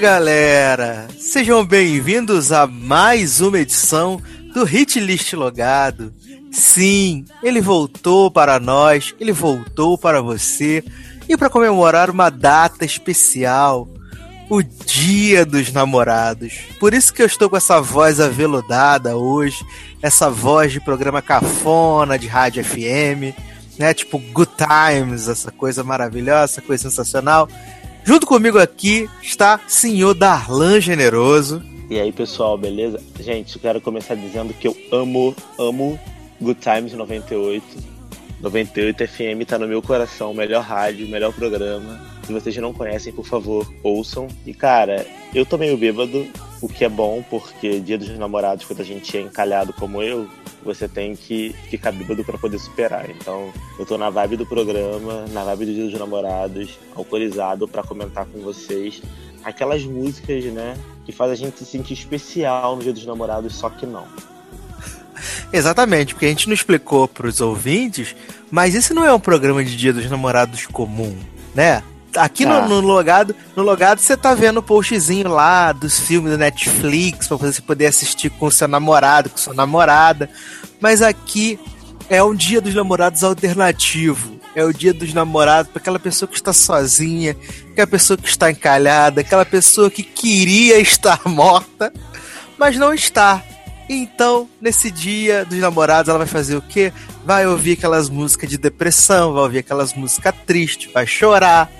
galera! Sejam bem-vindos a mais uma edição do Hit List Logado. Sim, ele voltou para nós, ele voltou para você e para comemorar uma data especial, o Dia dos Namorados. Por isso que eu estou com essa voz aveludada hoje, essa voz de programa cafona de rádio FM, né? Tipo Good Times, essa coisa maravilhosa, essa coisa sensacional. Junto comigo aqui está senhor Darlan Generoso. E aí, pessoal, beleza? Gente, quero começar dizendo que eu amo, amo Good Times 98. 98 FM tá no meu coração, melhor rádio, melhor programa. Se vocês não conhecem, por favor, ouçam. E cara, eu tô meio bêbado, o que é bom, porque dia dos namorados, quando a gente é encalhado como eu, você tem que ficar bêbado pra poder superar. Então, eu tô na vibe do programa, na vibe do dia dos namorados, alcoolizado pra comentar com vocês aquelas músicas, né, que faz a gente se sentir especial no dia dos namorados, só que não. Exatamente, porque a gente não explicou para os ouvintes, mas esse não é um programa de Dia dos Namorados comum, né? Aqui Ah. no, no logado, no logado você tá vendo o postzinho lá dos filmes do Netflix para você poder assistir com o seu namorado, com sua namorada. Mas aqui é um Dia dos Namorados alternativo. É o dia dos namorados para aquela pessoa que está sozinha, aquela pessoa que está encalhada, aquela pessoa que queria estar morta, mas não está. Então, nesse dia dos namorados, ela vai fazer o quê? Vai ouvir aquelas músicas de depressão, vai ouvir aquelas músicas tristes, vai chorar.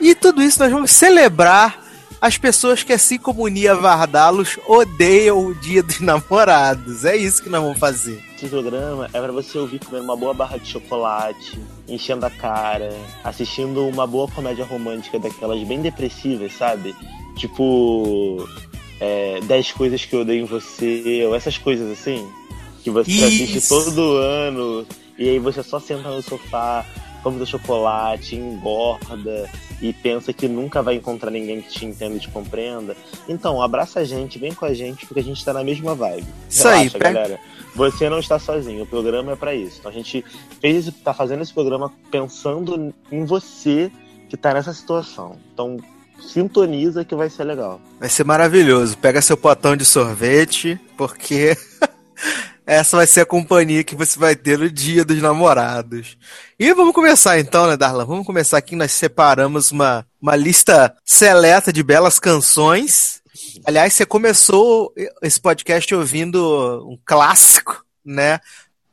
E tudo isso nós vamos celebrar as pessoas que, assim como Nia Vardalos, odeiam o dia dos namorados. É isso que nós vamos fazer. Esse programa é pra você ouvir comendo uma boa barra de chocolate, enchendo a cara, assistindo uma boa comédia romântica daquelas bem depressivas, sabe? Tipo. É, 10 coisas que eu odeio em você, ou essas coisas assim, que você Isso. assiste todo ano, e aí você só senta no sofá, come seu chocolate, engorda e pensa que nunca vai encontrar ninguém que te entenda e te compreenda. Então, abraça a gente, vem com a gente, porque a gente tá na mesma vibe. Isso aí, pega- galera. Você não está sozinho, o programa é pra isso. Então a gente fez, tá fazendo esse programa pensando em você que tá nessa situação. Então, sintoniza que vai ser legal. Vai ser maravilhoso. Pega seu potão de sorvete, porque essa vai ser a companhia que você vai ter no dia dos namorados. E vamos começar então, né, Darla? Vamos começar aqui. Nós separamos uma, uma lista seleta de belas canções. Aliás, você começou esse podcast ouvindo um clássico, né?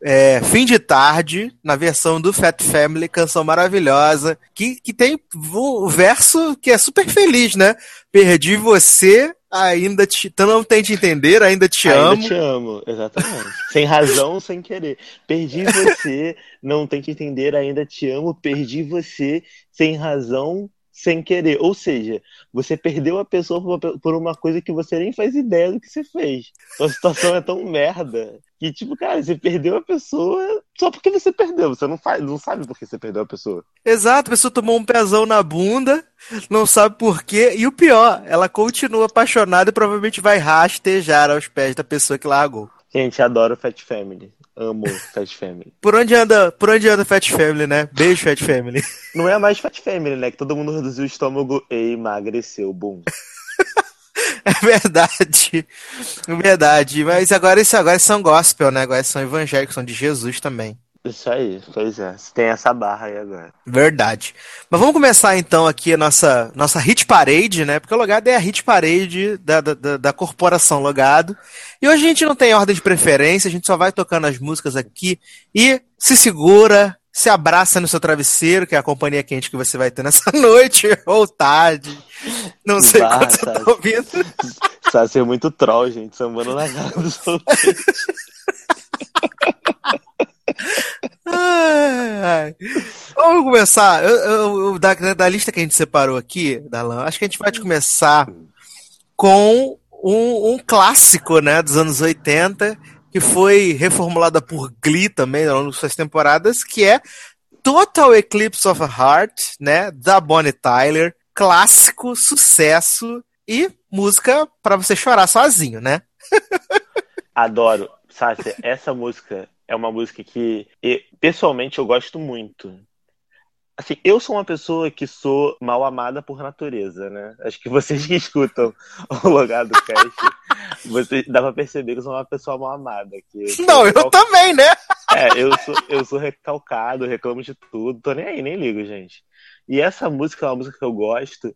É, Fim de Tarde, na versão do Fat Family, canção maravilhosa, que, que tem o verso que é super feliz, né? Perdi você, ainda te. então Não tente entender, ainda te Ainda amo. te amo, exatamente. sem razão, sem querer. Perdi você, não tem que entender, ainda te amo. Perdi você, sem razão, sem querer. Ou seja, você perdeu a pessoa por uma, coisa que você nem faz ideia do que você fez. Então, a situação é tão merda que, tipo, cara, você perdeu a pessoa só porque você perdeu. Você não, faz, não sabe por que você perdeu a pessoa. Exato, a pessoa tomou um pezão na bunda, não sabe por quê, e o pior, ela continua apaixonada e provavelmente vai rastejar aos pés da pessoa que largou. Gente, adoro Fat Family. Amo Fat Family. Por onde anda, por onde anda Fat Family, né? Beijo, Fat Family. Não é mais Fat Family, né? Que todo mundo reduziu o estômago e emagreceu. Bum. É verdade. É verdade. Mas agora isso agora são gospel, né? Agora são evangélicos, são de Jesus também. Isso aí, pois é. Tem essa barra aí agora. Verdade. Mas vamos começar então aqui a nossa, nossa hit parade, né? Porque o Logado é a hit parade da, da, da- corporação Logado. E hoje a gente não tem ordem de preferência, a gente só vai tocando as músicas aqui e se segura, se abraça no seu travesseiro, que é a companhia quente que você vai ter nessa noite ou tarde. Não sei Bah, quando você tá. ouvindo. Precisa ser muito troll, gente, sambando na outros. Ai, ai. Vamos começar. Eu- eu- eu- da, da lista que a gente separou aqui, Dalan, acho que a gente vai começar com um, um clássico, né, dos anos 80, que foi reformulada por Glee também ao longo de suas temporadas, que é Total Eclipse of a Heart, né, da Bonnie Tyler. Clássico, sucesso e música pra você chorar sozinho, né? Adoro. Sácia, essa música é uma música que, pessoalmente, eu gosto muito. Assim, eu sou uma pessoa que sou mal amada por natureza, né? Acho que vocês que escutam o Logado Cast, vocês, dá pra perceber que eu sou uma pessoa mal amada. Que Não, eu também, né? É, eu sou, eu sou recalcado, reclamo de tudo, tô nem aí, nem ligo, gente. E essa música é uma música que eu gosto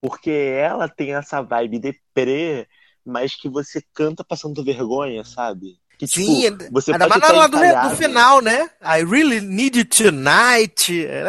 porque ela tem essa vibe deprê, mas que você canta passando vergonha, sabe? Que, Sim, tipo, você ainda mais lá do, do final, né? I really need you tonight. É,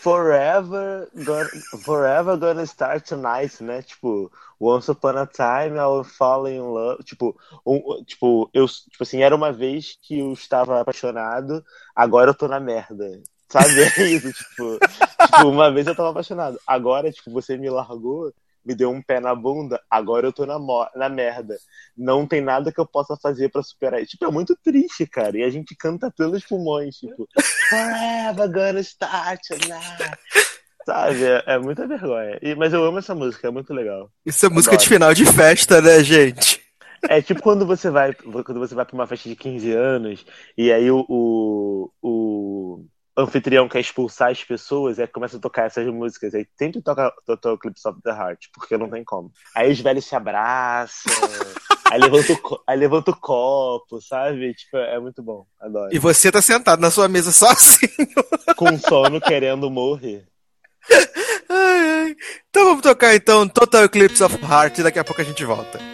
Forever gonna, forever gonna start tonight, né? Tipo, once upon a time I will fall in love. Tipo, um, tipo, eu, tipo assim, era uma vez que eu estava apaixonado, agora eu tô na merda. Sabe? É isso, tipo, tipo, uma vez eu tava apaixonado, agora, tipo, você me largou, me deu um pé na bunda, agora eu tô na, na merda. Não tem nada que eu possa fazer pra superar isso. Tipo, é muito triste, cara. E a gente canta pelos pulmões, tipo, Forever gonna start tonight. Sabe? É, é muita vergonha. E- mas eu amo essa música, é muito legal. Isso é música de Adoro. final de festa, né, gente? É tipo quando você vai quando você vai pra uma festa de 15 anos e aí o, o, o anfitrião quer expulsar as pessoas aí começa a tocar essas músicas. Aí sempre toca Total Eclipse of the Heart, porque não tem como. Aí os velhos se abraçam, aí levanta o, aí levanta o copo, sabe? Tipo, é muito bom. Adoro. E você tá sentado na sua mesa sozinho. Com sono querendo morrer. Ai, ai. Então vamos tocar então Total Eclipse of Heart e daqui a pouco a gente volta.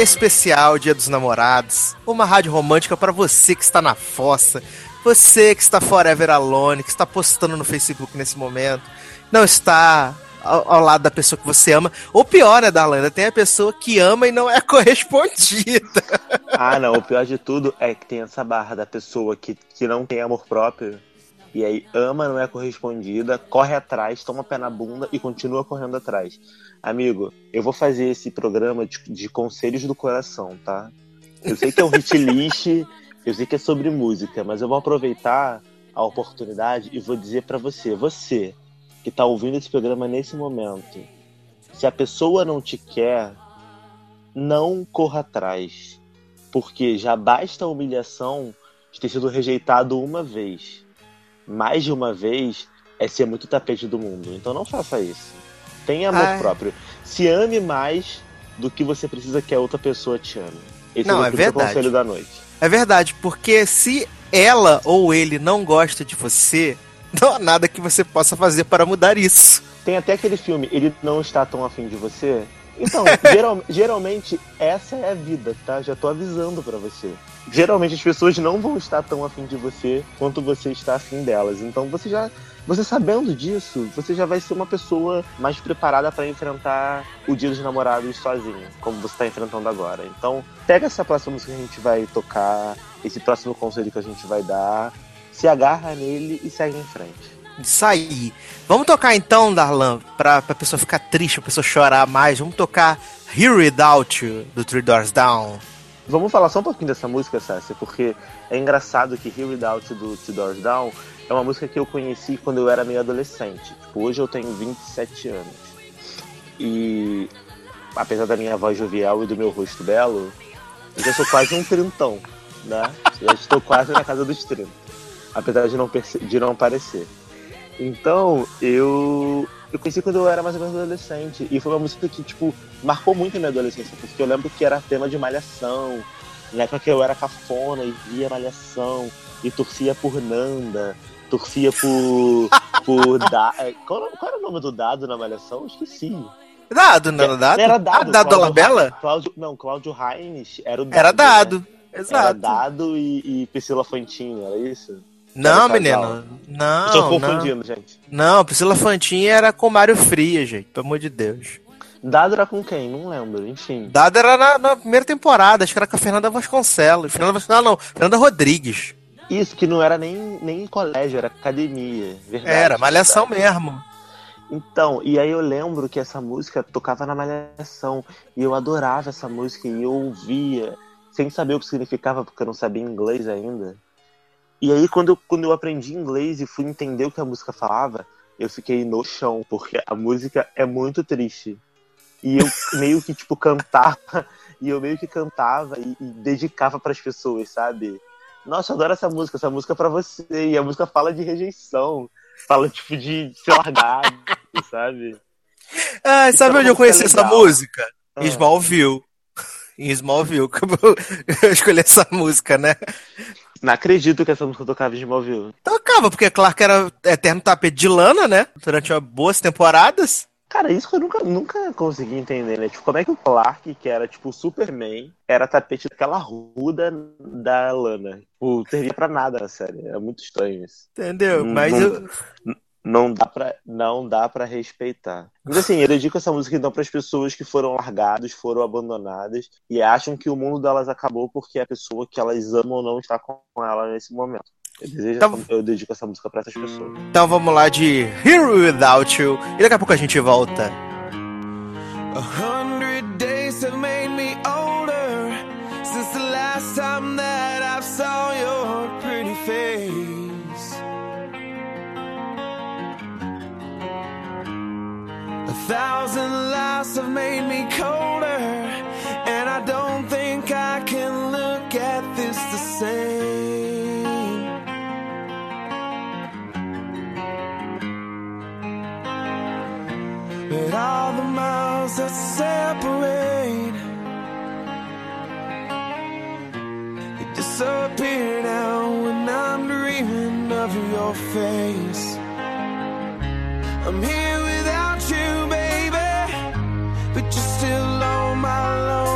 Especial Dia dos Namorados. Uma rádio romântica para você que está na fossa, você que está forever alone, que está postando no Facebook nesse momento, não está ao, ao lado da pessoa que você ama. Ou pior, né, Darlan? Ainda Tem a pessoa que ama e não é correspondida. Ah, não, o pior de tudo é que tem essa barra da pessoa que, que não tem amor próprio. E aí ama, não é correspondida, corre atrás, toma pé na bunda e continua correndo atrás. Amigo, eu vou fazer esse programa de, de conselhos do coração, tá? Eu sei que é um hit list, eu sei que é sobre música, mas eu vou aproveitar a oportunidade e vou dizer pra você, você que tá ouvindo esse programa nesse momento, se a pessoa não te quer, não corra atrás, porque já basta a humilhação de ter sido rejeitado uma vez. Mais de uma vez é ser muito tapete do mundo. Então não faça isso. Tenha amor Ai. próprio. Se ame mais do que você precisa que a outra pessoa te ame. Esse Não, é o é verdade. conselho da noite. É verdade, porque se ela ou ele não gosta de você, não há nada que você possa fazer para mudar isso. Tem até aquele filme, ele não está tão afim de você. Então, geral- geralmente, essa é a vida, tá? Já tô avisando pra você. Geralmente as pessoas não vão estar tão afim de você quanto você está afim delas. Então você já. Você sabendo disso, você já vai ser uma pessoa mais preparada pra enfrentar o dia dos namorados sozinho, como você tá enfrentando agora. Então, pega essa próxima música que a gente vai tocar, esse próximo conselho que a gente vai dar, se agarra nele e segue em frente. Isso aí. Vamos tocar então, Darlan, pra, pra pessoa ficar triste, pra pessoa chorar mais. Vamos tocar Here Without You, do Three Doors Down. Vamos falar só um pouquinho dessa música, Sassi, porque é engraçado que Here Without You do Two Doors Down é uma música que eu conheci quando eu era meio adolescente. Tipo, hoje eu tenho 27 anos. E apesar da minha voz jovial e do meu rosto belo, eu já sou quase um trintão, né? Já estou quase na casa dos 30. Apesar de não, de não parecer. Então, eu eu conheci quando eu era mais ou menos adolescente. E foi uma música que, tipo, marcou muito a minha adolescência. Porque eu lembro que era tema de malhação. Na época que eu era cafona e via malhação. E torcia por Nanda. Torcia por. por da... é, qual, qual era o nome do dado na malhação? Eu esqueci. Dado, não era dado? Era dado. Ah, dado? Ra- Cláudio, não, Cláudio Reines era o dado. Era dado. né? Era Exato. dado e, e Priscila Fantin, era isso? Não, menino. Não, Estou não. confundindo, gente. Não, Priscila Fantin era com Mário Fria, gente. Pelo amor de Deus. Dado era com quem? Não lembro, enfim. Dado era na, na primeira temporada, acho que era com a Fernanda Vasconcelos. Fernanda Vasconcelos, não, Fernanda Rodrigues. Isso, que não era nem, nem colégio, era academia. Verdade, Era, malhação verdade. mesmo. Então, e aí eu lembro que essa música tocava na malhação. E eu adorava essa música e eu ouvia, sem saber o que significava, porque eu não sabia inglês ainda. E aí, quando eu, quando eu aprendi inglês e fui entender o que a música falava, eu fiquei no chão, porque a música é muito triste. E eu meio que, tipo, cantava, e eu meio que cantava e, e dedicava pras pessoas, sabe? Nossa, eu adoro essa música, essa música é pra você. E a música fala de rejeição, fala, tipo, de ser largado, sabe? Ah, Isso sabe era onde eu conheci essa música? Ah. Smallville. Em Smallville, que eu escolhi essa música, né? Não acredito que essa música tocava em Smallville. Tocava, porque Clark era eterno tapete de lana, né? Durante boas temporadas. Cara, isso que eu nunca, nunca consegui entender, né? Tipo, como é que o Clark, que era tipo o Superman, era tapete daquela ruda da Lana? Tipo, não servia pra nada na série. É muito estranho isso. Entendeu? Mas não- eu. Não dá pra, não dá pra respeitar. Mas assim, eu dedico essa música então pras pessoas que foram largadas, foram abandonadas e acham que o mundo delas acabou porque a pessoa que elas amam não está com ela nesse momento. Eu, desejo Então- essa- eu dedico essa música pra essas pessoas. Então vamos lá de Here Without You. E daqui a pouco a gente volta. A hundred days have made me older since the last time that I saw your pretty face. Thousand lives have made me colder, and I don't think I can look at this the same. But all the miles that separate They disappear now when I'm dreaming of your face I'm here without you, my lonely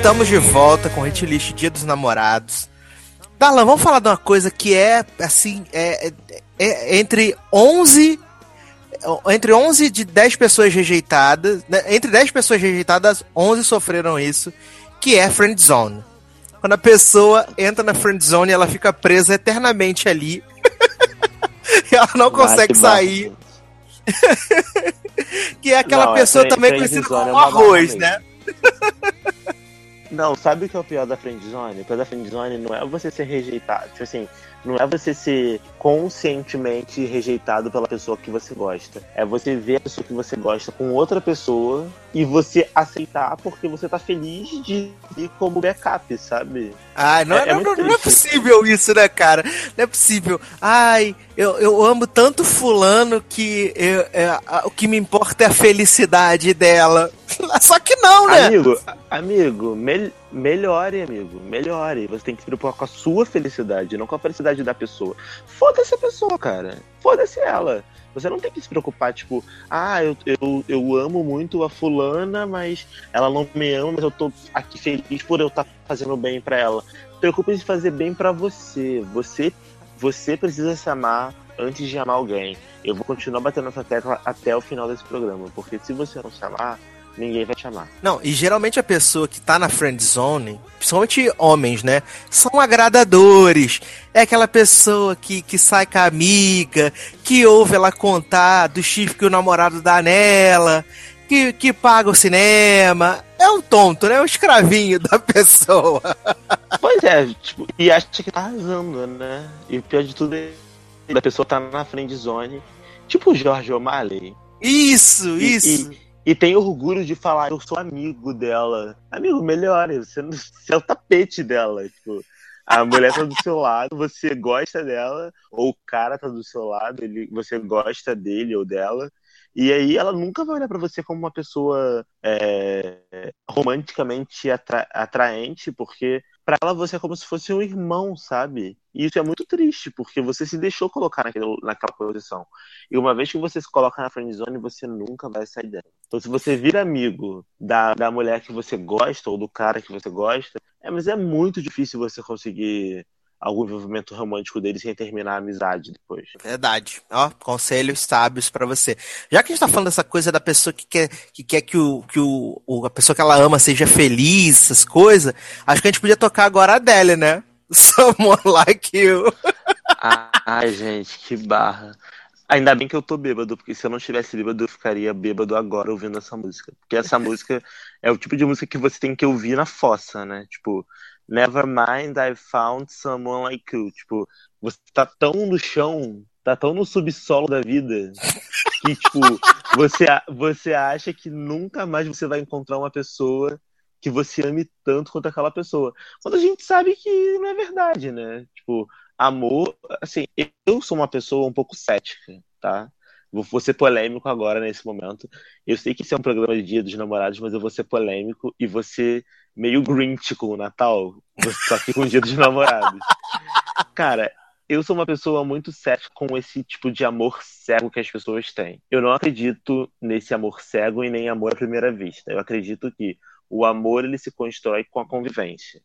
Estamos de volta com o Hit List Dia dos Namorados. Darlan, vamos falar de uma coisa que é, assim, é, é- é entre 11... Entre 11 de 10 pessoas rejeitadas... né, Entre 10 pessoas rejeitadas, 11 sofreram isso, que é Friend Zone. Quando a pessoa entra na Friend Zone, ela fica presa eternamente ali. e ela não consegue sair. Que é aquela Não, é pessoa friend- também conhecida como é barra arroz, né? Não, sabe o que é o pior da friendzone? O pior da friendzone não é você ser rejeitado. Tipo assim, não é você ser conscientemente rejeitado pela pessoa que você gosta. É você ver a pessoa que você gosta com outra pessoa e você aceitar porque você tá feliz de ir como backup, sabe? Ai, não, É- é não, muito não, não é triste. possível isso, né, cara? Não é possível. Ai, eu, eu amo tanto fulano que eu- é, a- o que me importa é a felicidade dela. Só que não, né? Amigo, amigo, mel- melhore, amigo, melhore. Você tem que se preocupar com a sua felicidade, não com a felicidade da pessoa. Foda-se a pessoa, cara. Foda-se ela. Você não tem que se preocupar, tipo, ah, eu, eu, eu amo muito a fulana, mas ela não me ama, mas eu tô aqui feliz por eu estar fazendo bem pra ela. Preocupe se fazer bem pra você. Você você precisa se amar antes de amar alguém. Eu vou continuar batendo essa tecla até o final desse programa, porque se você não se amar, ninguém vai te amar. Não, e geralmente a pessoa que tá na friend zone, principalmente homens, né? São agradadores. É aquela pessoa que, que sai com a amiga, que ouve ela contar do chifre que o namorado dá nela, que, que paga o cinema. É um tonto, né? É um escravinho da pessoa. Pois é, tipo, e acha que tá arrasando, né? E o pior de tudo é a pessoa tá na friend zone, tipo o Jorge O'Malley, Isso, E- isso. e tem orgulho de falar, eu sou amigo dela. Amigo, melhore, você, você é o tapete dela, tipo. A mulher tá do seu lado, você gosta dela, ou o cara tá do seu lado, ele, você gosta dele ou dela, e aí ela nunca vai olhar pra você como uma pessoa é, romanticamente atra- atraente, porque pra ela você é como se fosse um irmão, sabe? E isso é muito triste, porque você se deixou colocar naquele, naquela posição. E uma vez que você se coloca na friendzone, você nunca vai sair dela. Então, se você vira amigo da, da mulher que você gosta ou do cara que você gosta, é, mas é muito difícil você conseguir algum envolvimento romântico dele sem terminar a amizade depois. Verdade. Ó, conselhos sábios pra você. Já que a gente tá falando dessa coisa da pessoa que quer que, quer que, o, que o, o- a pessoa que ela ama seja feliz, essas coisas, acho que a gente podia tocar agora a Adele, né? Someone Like You. Ai, gente, que barra. Ainda bem que eu tô bêbado, porque se eu não estivesse bêbado, eu ficaria bêbado agora ouvindo essa música. Porque essa música é o tipo de música que você tem que ouvir na fossa, né? Tipo, Never mind, I found someone like you. Tipo, você tá tão no chão, tá tão no subsolo da vida, que, tipo, você, você acha que nunca mais você vai encontrar uma pessoa que você ame tanto quanto aquela pessoa. Quando a gente sabe que não é verdade, né? Tipo, amor, assim, eu sou uma pessoa um pouco cética, tá? Vou, ser polêmico agora nesse momento. Eu sei que isso é um programa de Dia dos Namorados, mas eu vou ser polêmico e ser meio Grinch com o Natal. Estar aqui com o Dia dos Namorados. Cara, eu sou uma pessoa muito cética com esse tipo de amor cego que as pessoas têm. Eu não acredito nesse amor cego e nem amor à primeira vista. Eu acredito que o amor ele se constrói com a convivência.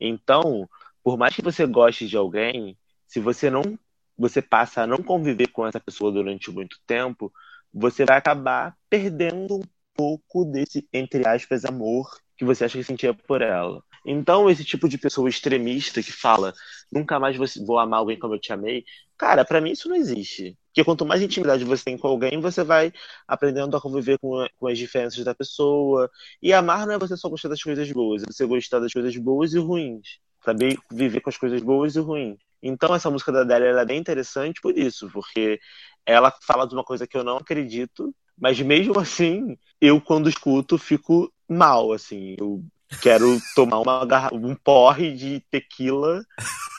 Então, por mais que você goste de alguém, se você não você passa a não conviver com essa pessoa durante muito tempo, você vai acabar perdendo um pouco desse, entre aspas, amor que você acha que sentia por ela. Então, esse tipo de pessoa extremista que fala nunca mais vou amar alguém como eu te amei, cara, pra mim isso não existe. Porque quanto mais intimidade você tem com alguém, você vai aprendendo a conviver com, com as diferenças da pessoa. E amar não é você só gostar das coisas boas, é você gostar das coisas boas e ruins. Saber viver com as coisas boas e ruins. Então essa música da Adele é bem interessante por isso, porque ela fala de uma coisa que eu não acredito, mas mesmo assim, eu quando escuto fico mal, assim. Eu quero tomar uma garra... um porre de tequila,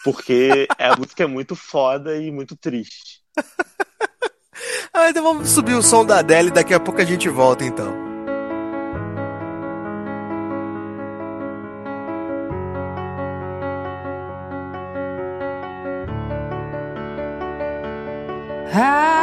porque a música é muito foda e muito triste. ah, então vamos subir o som da Adele e daqui a pouco a gente volta então. I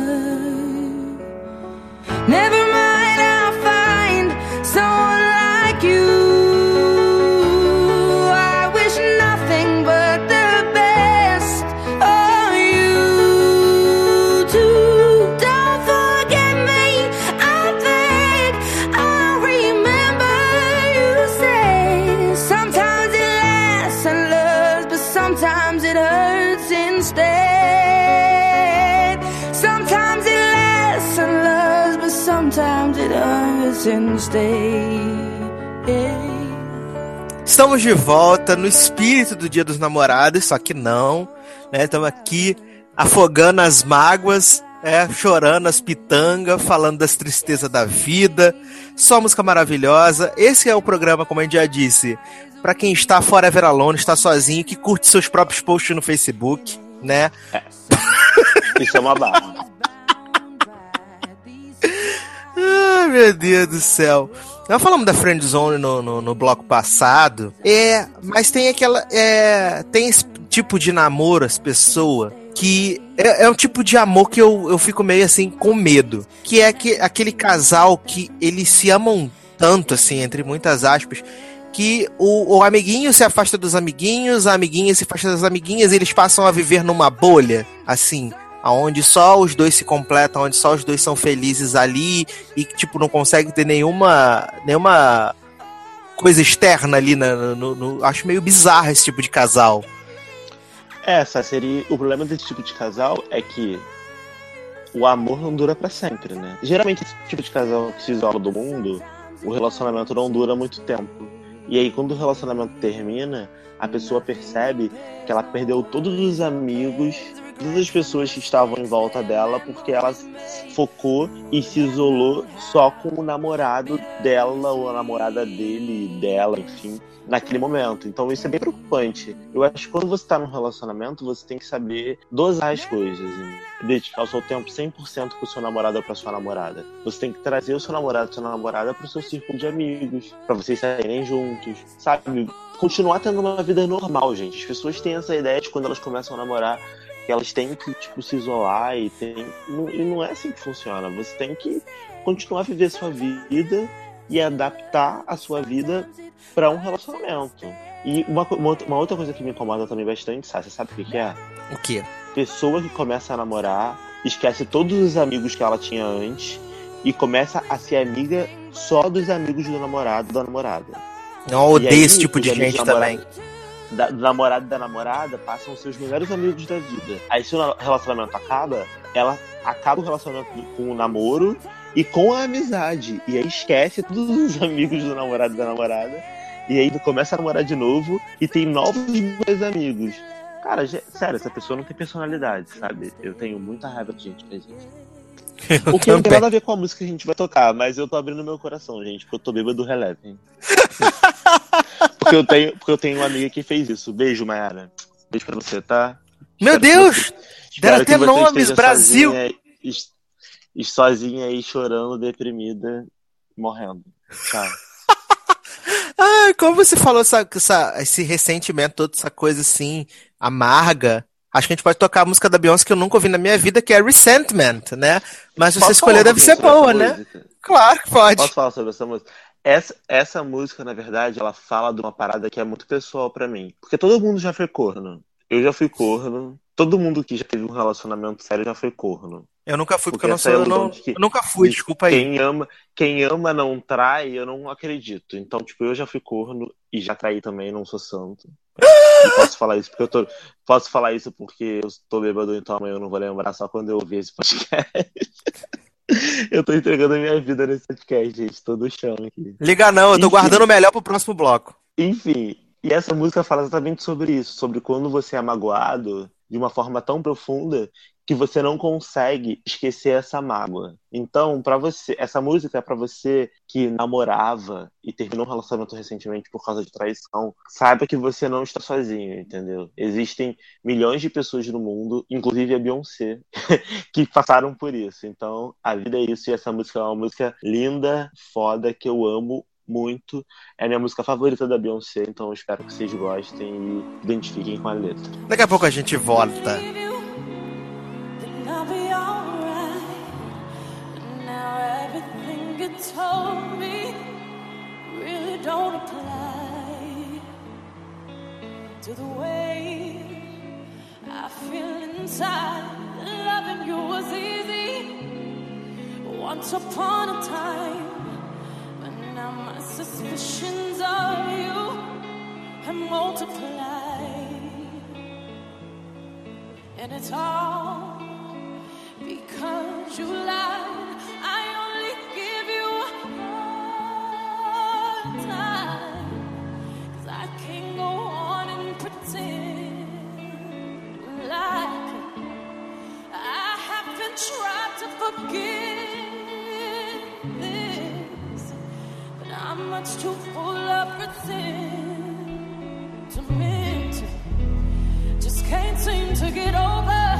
Estamos de volta no espírito do Dia dos Namorados, só que não, né? Estamos aqui afogando as mágoas, é, chorando as pitangas, falando das tristezas da vida. Só música maravilhosa. Esse é o programa, como a gente já disse, para quem está forever alone, está sozinho, que curte seus próprios posts no Facebook, né? Isso é uma barra. Ai, meu Deus do céu. Nós falamos da Friend Zone no, no, no bloco passado, é, mas tem aquela. É, tem esse tipo de namoro, as pessoas, que é, é um tipo de amor que eu, eu fico meio assim com medo. Que é que, aquele casal que eles se amam tanto, assim, entre muitas aspas, que o, o amiguinho se afasta dos amiguinhos, a amiguinha se afasta das amiguinhas, e eles passam a viver numa bolha, assim, aonde só os dois se completam, onde só os dois são felizes ali e que tipo não consegue ter nenhuma nenhuma coisa externa ali na, no, no- acho meio bizarro esse tipo de casal. Essa seria. O problema desse tipo de casal é que o amor não dura pra sempre, né? Geralmente esse tipo de casal que se isola do mundo, o relacionamento não dura muito tempo. E aí quando o relacionamento termina, a pessoa percebe que ela perdeu todos os amigos, todas as pessoas que estavam em volta dela, porque ela focou e se isolou só com o namorado dela ou a namorada dele, dela, enfim, naquele momento. Então isso é bem preocupante. Eu acho que quando você tá num relacionamento, você tem que saber dosar as coisas e dedicar o seu tempo 100% pro seu namorado ou pra sua namorada. Você tem que trazer o seu namorado ou sua namorada pro seu círculo de amigos, pra vocês saírem juntos, sabe? Continuar tendo uma vida normal, gente. As pessoas têm essa ideia de quando elas começam a namorar que elas têm que tipo se isolar e tem não- e não é assim que funciona. Você tem que continuar a viver sua vida e adaptar a sua vida para um relacionamento. E uma, uma outra- coisa que me incomoda também bastante, sabe? Você sabe o que que é? O quê? Pessoa que começa a namorar, esquece todos os amigos que ela tinha antes e começa a ser amiga só dos amigos do namorado da namorada. Não E odeio aí, esse tipo de gente também. Da, do namorado e da namorada passam seus melhores amigos da vida. Aí se o na- relacionamento acaba, ela acaba o relacionamento com o namoro e com a amizade. E aí esquece todos os amigos do namorado e da namorada. E aí começa a namorar de novo e tem novos amigos. Cara, sério, essa pessoa não tem personalidade, sabe? Eu tenho muita raiva de gente que isso. O que não tem também. nada a ver com a música que a gente vai tocar, mas eu tô abrindo meu coração, gente, porque eu tô bêbado do releve. porque, eu tenho, porque eu tenho uma amiga que fez isso. Beijo, Mayara. Beijo pra você, tá? Meu Espero Deus! você- Deram até nomes, Brasil! Sozinha, e, e sozinha aí chorando, deprimida, morrendo. Tchau. Ai, como você falou essa, essa- esse ressentimento, toda essa coisa assim, amarga. Acho que a gente pode tocar a música da Beyoncé que eu nunca ouvi na minha vida, que é Resentment, né? Mas se você escolher, deve ser boa, né? música? Claro que pode. Posso falar sobre essa música? Essa, essa música, na verdade, ela fala de uma parada que é muito pessoal pra mim. Porque todo mundo já foi corno. Eu já fui corno. Todo mundo que já teve um relacionamento sério já foi corno. Eu nunca fui, porque Porque eu não sou. Eu, não, que- eu nunca fui, de desculpa aí. Quem ama, quem ama não trai, eu não acredito. Então, tipo, eu já fui corno e já traí também, não sou santo. E posso falar isso porque eu tô. Posso falar isso porque eu tô bêbado, então amanhã eu não vou lembrar só quando eu ouvir esse podcast. eu tô entregando a minha vida nesse podcast, gente. Tô no chão aqui. Liga não, eu tô Enfim. guardando o melhor pro próximo bloco. Enfim, e essa música fala exatamente sobre isso, sobre quando você é magoado de uma forma tão profunda que você não consegue esquecer essa mágoa. Então, para você, essa música é para você que namorava e terminou um relacionamento recentemente por causa de traição, saiba que você não está sozinho, entendeu? Existem milhões de pessoas no mundo, inclusive a Beyoncé, que passaram por isso. Então, a vida é isso e essa música é uma música linda, foda que eu amo muito. É a minha música favorita da Beyoncé, então eu espero que vocês gostem e identifiquem com a letra. Daqui a pouco a gente volta. To the way I feel inside. Loving you was easy once upon a time, now my suspicions of you have multiplied. And it's all because you lied. I only give you hard time. Cause I can't go on and pretend like I haven't tried to forget I'm much too full of resentment. To. Just can't seem to get over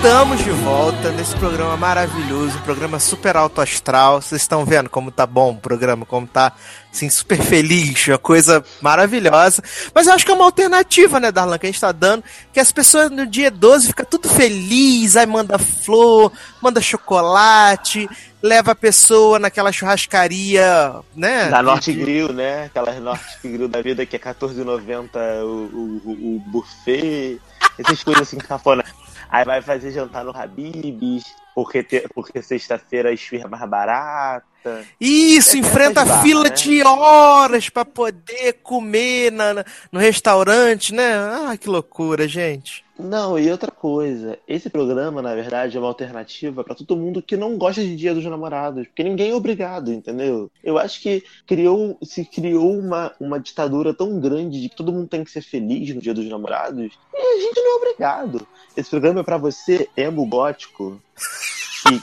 Estamos de volta nesse programa maravilhoso, programa super alto astral. Vocês estão vendo como tá bom o programa, como tá assim, super feliz, uma coisa maravilhosa. Mas eu acho que é uma alternativa, né, Darlan, que a gente tá dando, que as pessoas no dia 12 ficam tudo feliz, aí manda flor, manda chocolate, leva a pessoa naquela churrascaria, né? Da Norte Grill, né? Aquela Norte Grill da vida que é R$14,90 o, o, o, o buffet, essas coisas assim, cafona. Aí vai fazer jantar no Habib's, porque, porque sexta-feira esfirra é mais barata. Isso, É enfrenta fila né? de horas pra poder comer na, na- no restaurante, né? Ah, que loucura, gente. Não, e outra coisa, esse programa, na verdade, é uma alternativa pra todo mundo que não gosta de Dia dos Namorados, porque ninguém é obrigado, entendeu? Eu acho que criou, se criou uma, uma ditadura tão grande de que todo mundo tem que ser feliz no Dia dos Namorados, e a gente não é obrigado. Esse programa é pra você, emo gótico,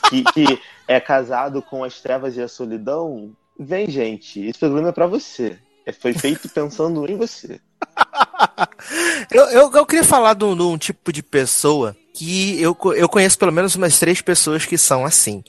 que, que, que é casado com as trevas e a solidão. Vem, gente, esse programa é pra você. É, foi feito pensando em você. Eu, eu, eu queria falar de um, tipo de pessoa que eu, eu conheço pelo menos umas três pessoas que são assim.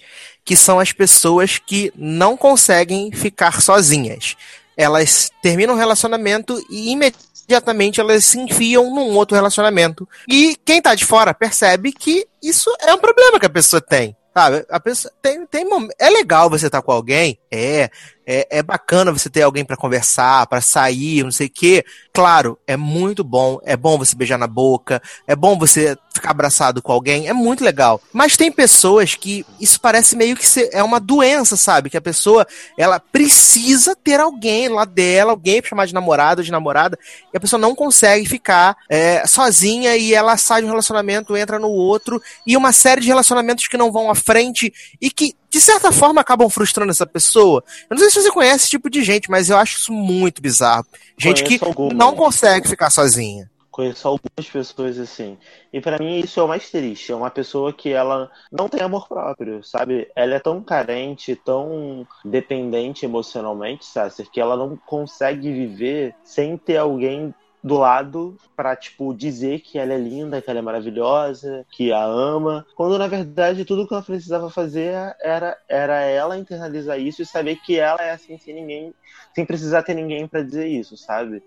Que são as pessoas que não conseguem ficar sozinhas. Elas terminam um relacionamento e imediatamente elas se enfiam num outro relacionamento. E quem tá de fora percebe que isso é um problema que a pessoa tem. Sabe? A pessoa tem, tem É legal você estar com alguém, é. É, é bacana você ter alguém pra conversar, pra sair, não sei o quê. Claro, é muito bom. É bom você beijar na boca, é bom você ficar abraçado com alguém, é muito legal. Mas tem pessoas que isso parece meio que ser, é uma doença, sabe? Que a pessoa, ela precisa ter alguém lá dela, alguém pra chamar de namorado de namorada, e a pessoa não consegue ficar é, sozinha e ela sai de um relacionamento, entra no outro, e uma série de relacionamentos que não vão à frente e que, de certa forma, acabam frustrando essa pessoa. Eu não sei se você conhece esse tipo de gente, mas eu acho isso muito bizarro. Gente Conheço que algumas. não consegue ficar sozinha. Conheço algumas pessoas assim. E pra mim isso é o mais triste. É uma pessoa que ela não tem amor próprio, sabe? Ela é tão carente, tão dependente emocionalmente, Sasser, que ela não consegue viver sem ter alguém do lado pra, tipo, dizer que ela é linda, que ela é maravilhosa, que a ama. Quando na verdade tudo que ela precisava fazer era, era ela internalizar isso e saber que ela é assim sem ninguém, sem precisar ter ninguém pra dizer isso, sabe?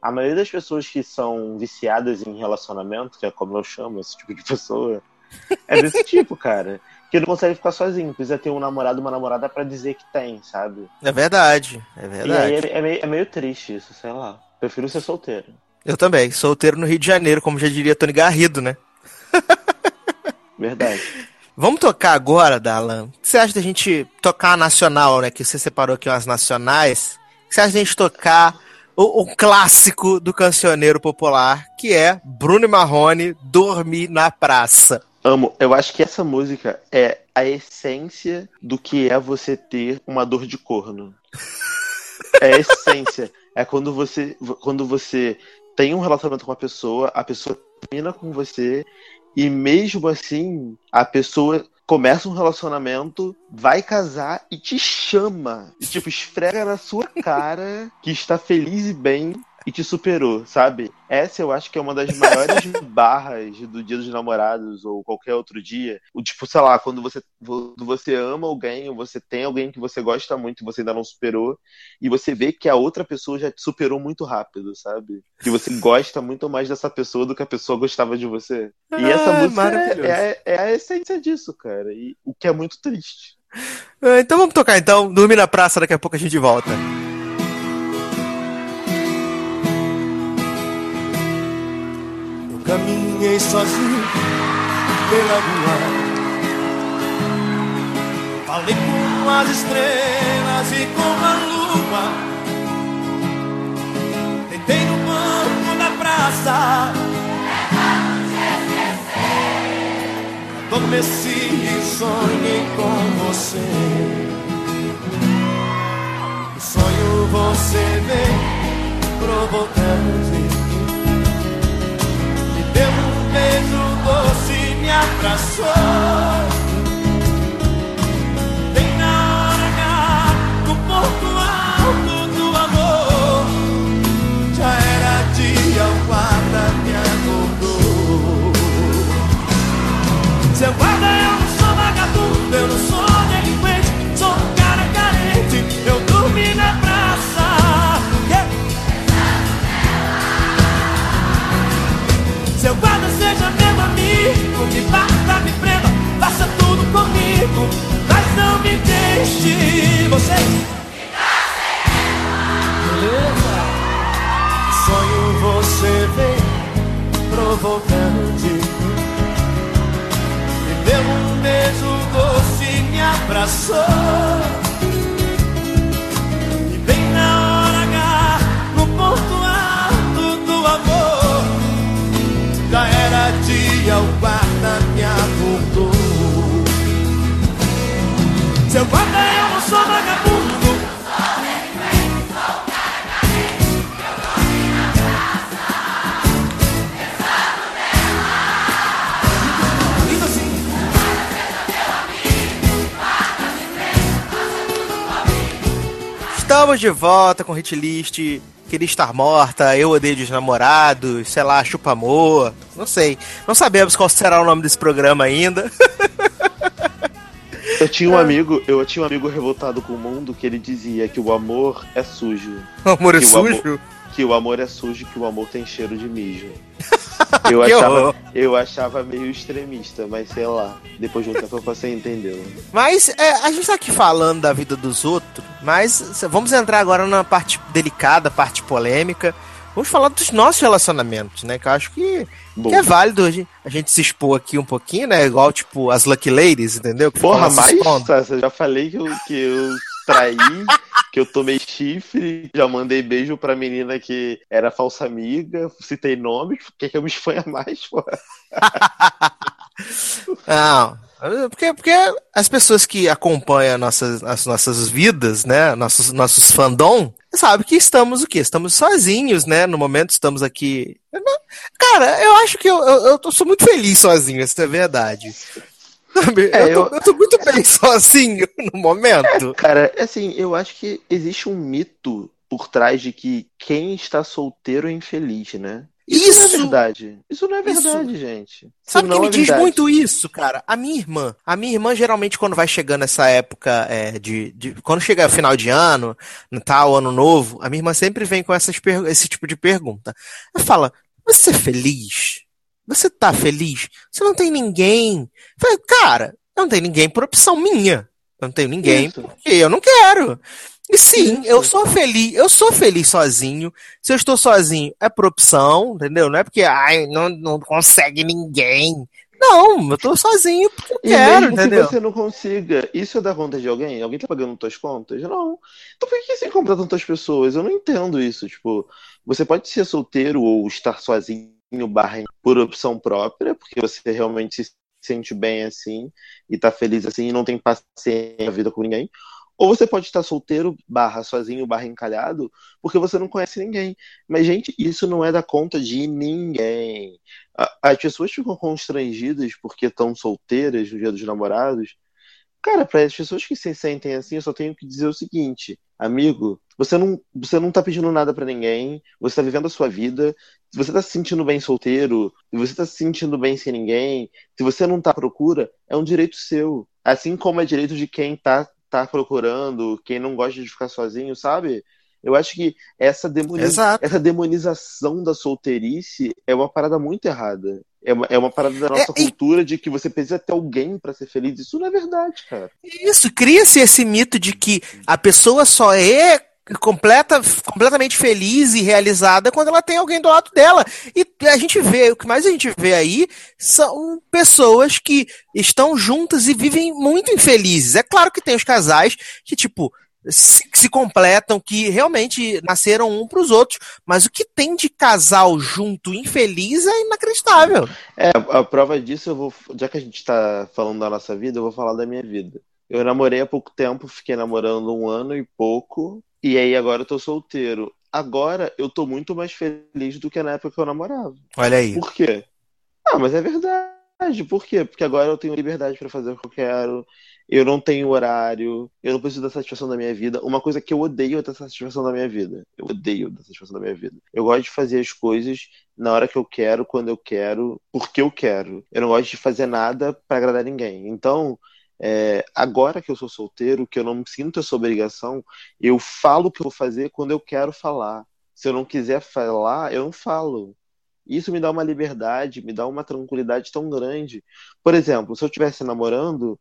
A maioria das pessoas que são viciadas em relacionamento, que é como eu chamo esse tipo de pessoa, é desse tipo, cara. Que não consegue ficar sozinho, precisa ter um namorado, uma namorada pra dizer que tem, sabe? É verdade, é E verdade. aí é, é meio, é meio triste isso, sei lá. Prefiro ser solteiro. Eu também, solteiro no Rio de Janeiro, como já diria Tony Garrido, né? Verdade. Vamos tocar agora, Dalan. O que você acha da gente tocar a nacional, né? Que você separou aqui umas nacionais. O que você acha da gente tocar o, o clássico do cancioneiro popular, que é Bruno Marrone, Dormir na Praça. Amo. Eu acho que essa música é a essência do que é você ter uma dor de corno. É a essência. É quando você, quando você tem um relacionamento com uma pessoa, a pessoa termina com você e mesmo assim a pessoa começa um relacionamento, vai casar e te chama. E, tipo, esfrega na sua cara que está feliz e bem e te superou, sabe? Essa eu acho que é uma das maiores barras do Dia dos Namorados ou qualquer outro dia. O tipo, sei lá, quando você, quando você ama alguém, ou você tem alguém que você gosta muito e você ainda não superou, e você vê que a outra pessoa já te superou muito rápido, sabe? Que você gosta muito mais dessa pessoa do que a pessoa gostava de você. E essa Ah, música maravilhoso. é, é, é a essência disso, cara. E o que é muito triste. Ah, Então vamos tocar então, Dormir na Praça, daqui a pouco a gente volta. Caminhei sozinho pela rua. Falei com as estrelas e com a lua. Tentei no banco da praça. Adormeci e sonhei com você. No sonho você vem provocando me deu um beijo doce, me abraçou. Me deixe você. Beleza? Sonho você vem provocante. Me deu um beijo doce, me abraçou. E bem Estamos de volta com Hit List. Queria estar morta, eu odeio os namorados, sei lá, chupa amor. Não sei. Não sabemos qual será o nome desse programa ainda. Eu tinha um amigo, eu tinha um amigo revoltado com o mundo que ele dizia que o amor é sujo. Amor é E o amor- sujo? que o amor é sujo, que o amor tem cheiro de mijo. Eu achava, horror. eu achava meio extremista, mas sei lá. Depois de um tempo eu passei a entender. Mas é, a gente tá aqui falando da vida dos outros, mas vamos entrar agora na parte delicada, parte polêmica. Vamos falar dos nossos relacionamentos, né? Que eu acho que, que é válido a gente, a gente se expor aqui um pouquinho, né? Igual, tipo, as Lucky Ladies, entendeu? Que porra. Sassa, eu já falei que eu, que eu traí, que eu tomei chifre, já mandei beijo pra menina que era falsa amiga, citei nomes, quer que eu me exponha mais, porra? Não, porque, porque as pessoas que acompanham nossas, as nossas vidas, né? Nossos, nossos fandom, sabem que estamos o quê? Estamos sozinhos, né? No momento estamos aqui. Eu não- Cara, eu acho que eu, eu, eu tô- sou muito feliz sozinho, essa é verdade. Sabe? É, eu, tô, eu tô muito bem sozinho no momento. Cara, assim, eu acho que existe um mito por trás de que quem está solteiro é infeliz, né? Isso, não é Isso- verdade. Isso não é Isso- verdade, gente. Isso Sabe não quem me é diz muito isso, cara? A minha irmã. A minha irmã, geralmente, quando vai chegando essa época é, de, de- Quando chega final de ano, Natal, Ano Novo, a minha irmã sempre vem com essas per- esse tipo de pergunta. Ela fala: Você é feliz? Você tá feliz? Você não tem ninguém? Eu falei, cara, eu não tenho ninguém por opção minha. Eu não tenho ninguém Isso. porque eu não quero. E sim, eu sou feliz, eu sou feliz sozinho. Se eu estou sozinho, é por opção, entendeu? Não é porque, ai, não, não consegue ninguém. Não, eu tô sozinho porque eu E quero, mesmo entendeu? que você não consiga, isso é dar conta de alguém? Alguém tá pagando tuas contas? Não. Então por que você compra tantas pessoas? Eu não entendo isso. Tipo, você pode ser solteiro ou estar sozinho, barra, por opção própria, porque você realmente se sente bem assim e tá feliz assim e não tem paciência na vida com ninguém. Ou você pode estar solteiro, barra, sozinho, barra, encalhado, porque você não conhece ninguém. Mas, gente, isso não é da conta de ninguém. As pessoas ficam constrangidas porque estão solteiras no dia dos namorados. Cara, para as pessoas que se sentem assim, eu só tenho que dizer o seguinte, amigo, você não, você não tá pedindo nada pra ninguém, você tá vivendo a sua vida. Se você tá se sentindo bem solteiro, se você tá se sentindo bem sem ninguém, se você não tá à procura, é um direito seu. Assim como é direito de quem tá, tá procurando, quem não gosta de ficar sozinho, sabe? Eu acho que essa, demoni- Exato. essa demonização da solteirice é uma parada muito errada. É uma, é uma parada da nossa É, e- cultura de que você precisa ter alguém pra ser feliz. Isso não é verdade, cara. Isso, cria-se esse mito de que a pessoa só é completa, completamente feliz e realizada quando ela tem alguém do lado dela. E a gente vê, o que mais a gente vê aí são pessoas que estão juntas e vivem muito infelizes. É claro que tem os casais que, tipo, se, completam, que realmente nasceram um para os outros, mas o que tem de casal junto infeliz é inacreditável. É, a, prova disso, eu vou. Já que a gente tá falando da nossa vida, eu vou falar da minha vida. Eu namorei há pouco tempo, fiquei namorando um ano e pouco, e aí agora eu tô solteiro. Agora eu tô muito mais feliz do que na época que eu namorava. Olha aí. Por quê? Ah, mas é verdade. Por quê? Porque agora eu tenho liberdade pra fazer o que eu quero. Eu não tenho horário. Eu não preciso da satisfação da minha vida. Uma coisa que eu odeio é ter satisfação da minha vida. Eu odeio da satisfação da minha vida. Eu gosto de fazer as coisas na hora que eu quero, quando eu quero, porque eu quero. Eu não gosto de fazer nada pra agradar ninguém. Então, é, agora que eu sou solteiro, que eu não sinto essa obrigação, eu falo o que eu vou fazer quando eu quero falar. Se eu não quiser falar, eu não falo. Isso me dá uma liberdade, me dá uma tranquilidade tão grande. Por exemplo, se eu estivesse namorando,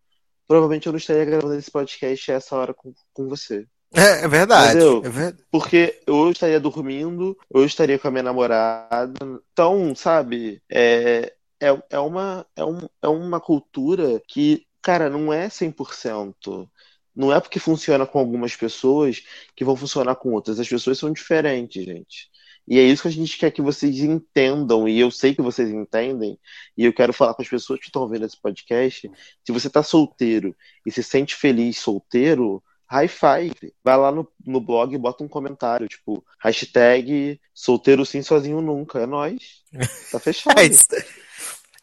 provavelmente eu não estaria gravando esse podcast a essa hora com, com você. É, é verdade. Entendeu? É ver- Porque eu estaria dormindo, eu estaria com a minha namorada. Então, sabe, é, é, é, uma, é, um, é uma cultura que, cara, não é 100%. Não é porque funciona com algumas pessoas que vão funcionar com outras. As pessoas são diferentes, gente. E é isso que a gente quer que vocês entendam, e eu sei que vocês entendem, e eu quero falar com as pessoas que estão vendo esse podcast. Se você tá solteiro e se sente feliz solteiro, high five. Vai lá no, no blog e bota um comentário, tipo, hashtag solteiro sim, sozinho nunca. É nóis. Tá fechado. É isso,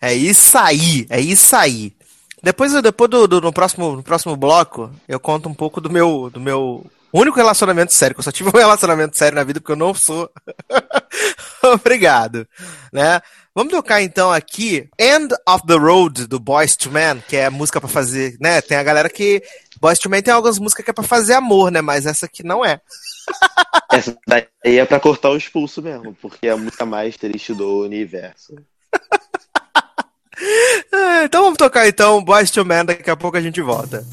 é isso aí, é isso aí. Depois, depois do, do- no, próximo, no próximo bloco, eu conto um pouco do meu, do meu único relacionamento sério, que eu só tive um relacionamento sério na vida porque eu não sou. Obrigado, né? Vamos tocar então aqui End of the Road do Boys to Men, que é a música pra fazer, né? Tem a galera que Boys to Men tem algumas músicas que é pra fazer amor, né? Mas essa aqui não é. Essa daí é pra cortar o expulso mesmo, porque é a música mais triste do universo. É, então vamos tocar então Boys to Men, daqui a pouco a gente volta.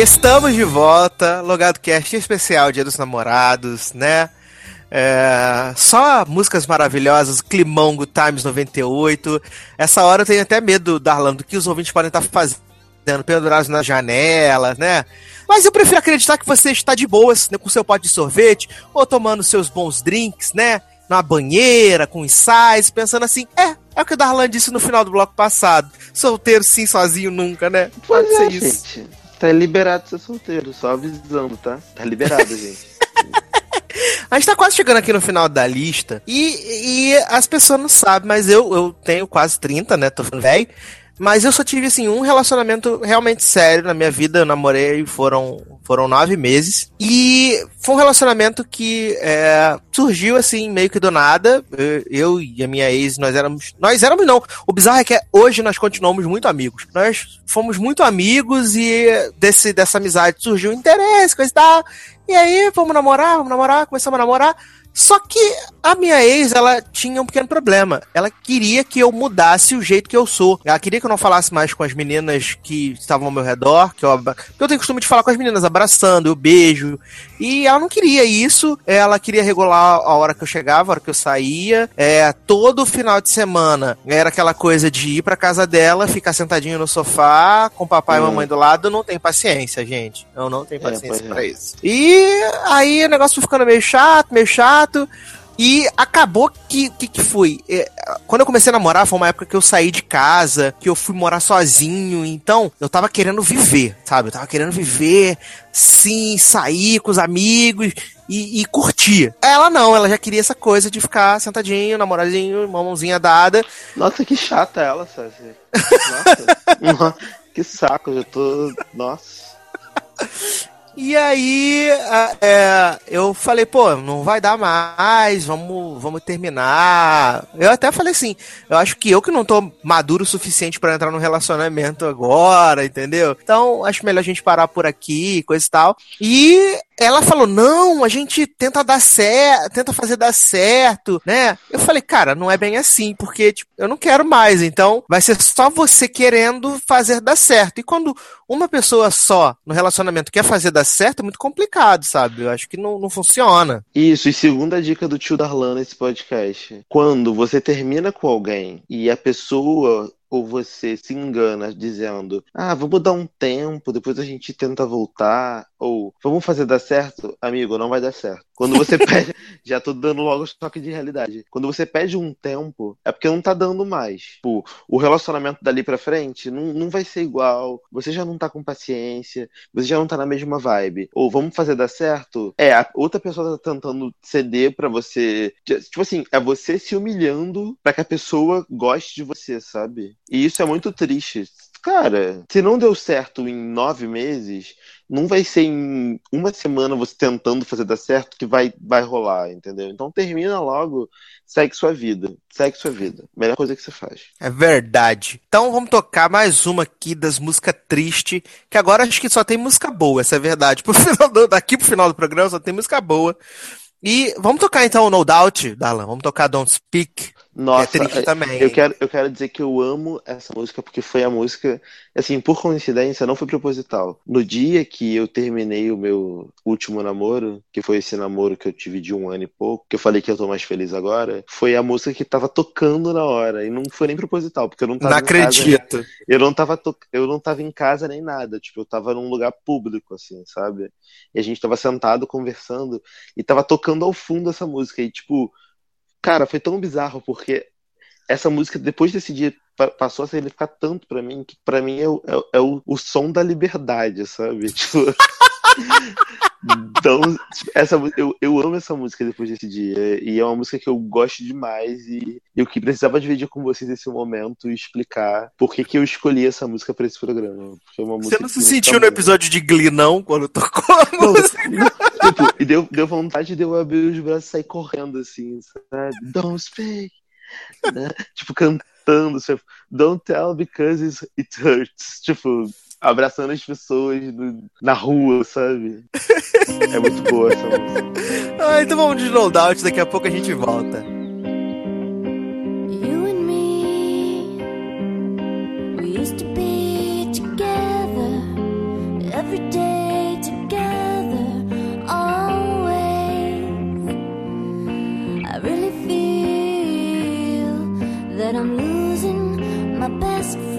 Estamos de volta, Logado Cast especial Dia dos Namorados, né? É, só músicas maravilhosas, Climão, Good Times 98. Essa hora eu tenho até medo, Darlan, do que os ouvintes podem estar fazendo, pendurados na janela, né? Mas eu prefiro acreditar que você está de boas, né, com seu pote de sorvete, ou tomando seus bons drinks, né? Na banheira, com ensaios, pensando assim, é, é o que o Darlan disse no final do bloco passado. Solteiro sim, sozinho nunca, né? Pode Pois ser é, isso. gente. Tá liberado ser solteiro, só avisando, tá? Tá liberado, gente. A gente tá quase chegando aqui no final da lista e, e as pessoas não sabem, mas eu, eu tenho quase 30, né? Tô velho. Mas eu só tive, assim, um relacionamento realmente sério na minha vida. Eu namorei, foram, foram nove meses. E foi um relacionamento que é, surgiu, assim, meio que do nada. Eu, eu e a minha ex, nós éramos... Nós éramos, não. O bizarro é que hoje nós continuamos muito amigos. Nós fomos muito amigos e desse, dessa amizade surgiu interesse, coisa e tal. E aí, vamos namorar, vamos namorar, começamos a namorar. Só que a minha ex, ela tinha um pequeno problema. Ela queria que eu mudasse o jeito que eu sou. Ela queria que eu não falasse mais com as meninas que estavam ao meu redor, que eu, eu tenho costume de falar com as meninas abraçando, eu beijo. E ela não queria isso. Ela queria regular a hora que eu chegava, a hora que eu saía. É, todo final de semana era aquela coisa de ir pra casa dela, ficar sentadinho no sofá, com papai e Hum. mamãe do lado. Eu não tenho paciência, gente. Eu não tenho É, paciência é. pra isso. E aí o negócio foi ficando meio chato, meio chato. E acabou que que, que foi? É, quando eu comecei a namorar, foi uma época que eu saí de casa, que eu fui morar sozinho. Então, eu tava querendo viver, sabe? Eu tava querendo viver, sim, sair com os amigos e, e curtir. Ela não, ela já queria essa coisa de ficar sentadinho, namoradinho, uma mãozinha dada. Nossa, que chata ela, César. Nossa, que saco, eu tô. Nossa. E aí, é, eu falei, pô, não vai dar mais, vamos, vamos terminar. Eu até falei assim, eu acho que eu que não tô maduro o suficiente pra entrar num relacionamento agora, entendeu? Então, acho melhor a gente parar por aqui, coisa e tal. E ela falou, não, a gente tenta dar certo, tenta fazer dar certo, né? Eu falei, cara, não é bem assim, porque, tipo, eu não quero mais, então vai ser só você querendo fazer dar certo. E quando uma pessoa só no relacionamento quer fazer dar certo, é muito complicado, sabe? Eu acho que não, não funciona. Isso, e segunda dica do tio Darlan nesse podcast. Quando você termina com alguém e a pessoa ou você se engana dizendo, ah, vamos dar um tempo, depois a gente tenta voltar. Ou vamos fazer dar certo, amigo, não vai dar certo. Quando você pede, já tô dando logo o choque de realidade. Quando você pede um tempo, é porque não tá dando mais. Tipo, o relacionamento dali pra frente não, não vai ser igual. Você já não tá com paciência, você já não tá na mesma vibe. Ou vamos fazer dar certo? É, a outra pessoa tá tentando ceder pra você. Tipo assim, é você se humilhando pra que a pessoa goste de você, sabe? E isso é muito triste. Cara, se não deu certo em nove meses, não vai ser em uma semana você tentando fazer dar certo que vai, vai rolar, entendeu? Então termina logo, segue sua vida. Segue sua vida. Melhor coisa que você faz. É verdade. Então vamos tocar mais uma aqui das músicas tristes, que agora acho que só tem música boa, essa é verdade. Pro final do- daqui pro final do programa só tem música boa. E vamos tocar então No Doubt, Dalan. Vamos tocar Don't Speak. Nossa, é triste também. Eu quero, eu quero dizer que eu amo essa música porque foi a música, assim, por coincidência, não foi proposital. No dia que eu terminei o meu último namoro, que foi esse namoro que eu tive de um ano e pouco, que eu falei que eu tô mais feliz agora, foi a música que tava tocando na hora. E não foi nem proposital, porque eu não tava Não em casa. acredito. Eu não tava, to... eu não tava em casa nem nada, tipo, eu tava num lugar público, assim, sabe? E a gente tava sentado conversando e tava tocando ao fundo essa música. E, tipo, cara, foi tão bizarro, porque essa música, depois desse dia, pa- passou a significar tanto pra mim, que pra mim é o, é, é o, o som da liberdade, sabe? Tipo. Então, essa, eu, eu amo essa música depois desse dia. E é uma música que eu gosto demais. E eu que precisava dividir com vocês esse momento e explicar por que, que eu escolhi essa música pra esse programa. É Você não se sentiu no episódio de Glee, não, quando tocou a Não, música? não, tipo, e deu, deu vontade de eu abrir os braços e sair correndo assim, sabe? Don't speak. Né? Tipo, cantando, tipo, Don't tell because it hurts. Tipo, abraçando as pessoas no- na rua, sabe? É muito boa essa música. Ah, então vamos de No Doubt, daqui a pouco a gente volta. You and me, we used to be together every day together, always. I really feel that I'm losing my best friend.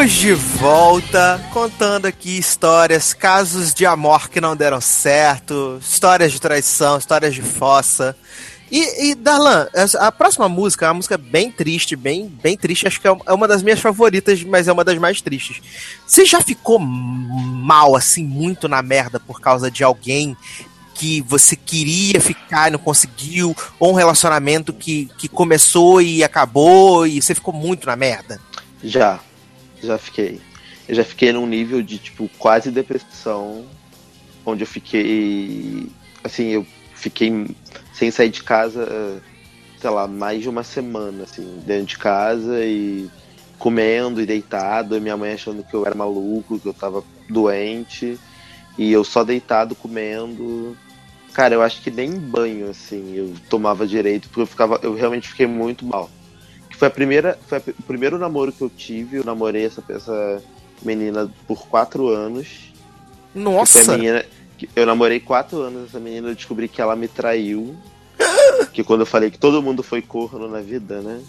Estamos de volta contando aqui histórias, casos de amor que não deram certo, histórias de traição, histórias de fossa. E, e Darlan, a próxima música é uma música bem triste, bem, bem triste. Acho que é é uma das minhas favoritas, mas é uma das mais tristes. Você já ficou mal, assim, muito na merda por causa de alguém que você queria ficar e não conseguiu? Ou um relacionamento que, que começou e acabou e você ficou muito na merda? Já, já fiquei. Eu já fiquei num nível de, tipo, quase depressão, onde eu fiquei. Assim, eu fiquei sem sair de casa, sei lá, mais de uma semana, assim, dentro de casa e comendo e deitado, e minha mãe achando que eu era maluco, que eu tava doente, e eu só deitado comendo. Cara, eu acho que nem banho, assim, eu tomava direito, porque eu ficava, eu realmente fiquei muito mal. Foi a primeira, foi a- o primeiro namoro que eu tive, eu namorei essa, essa menina por quatro anos. Nossa! menina, eu namorei quatro anos essa menina, eu descobri que ela me traiu. que quando eu falei que todo mundo foi corno na vida, né?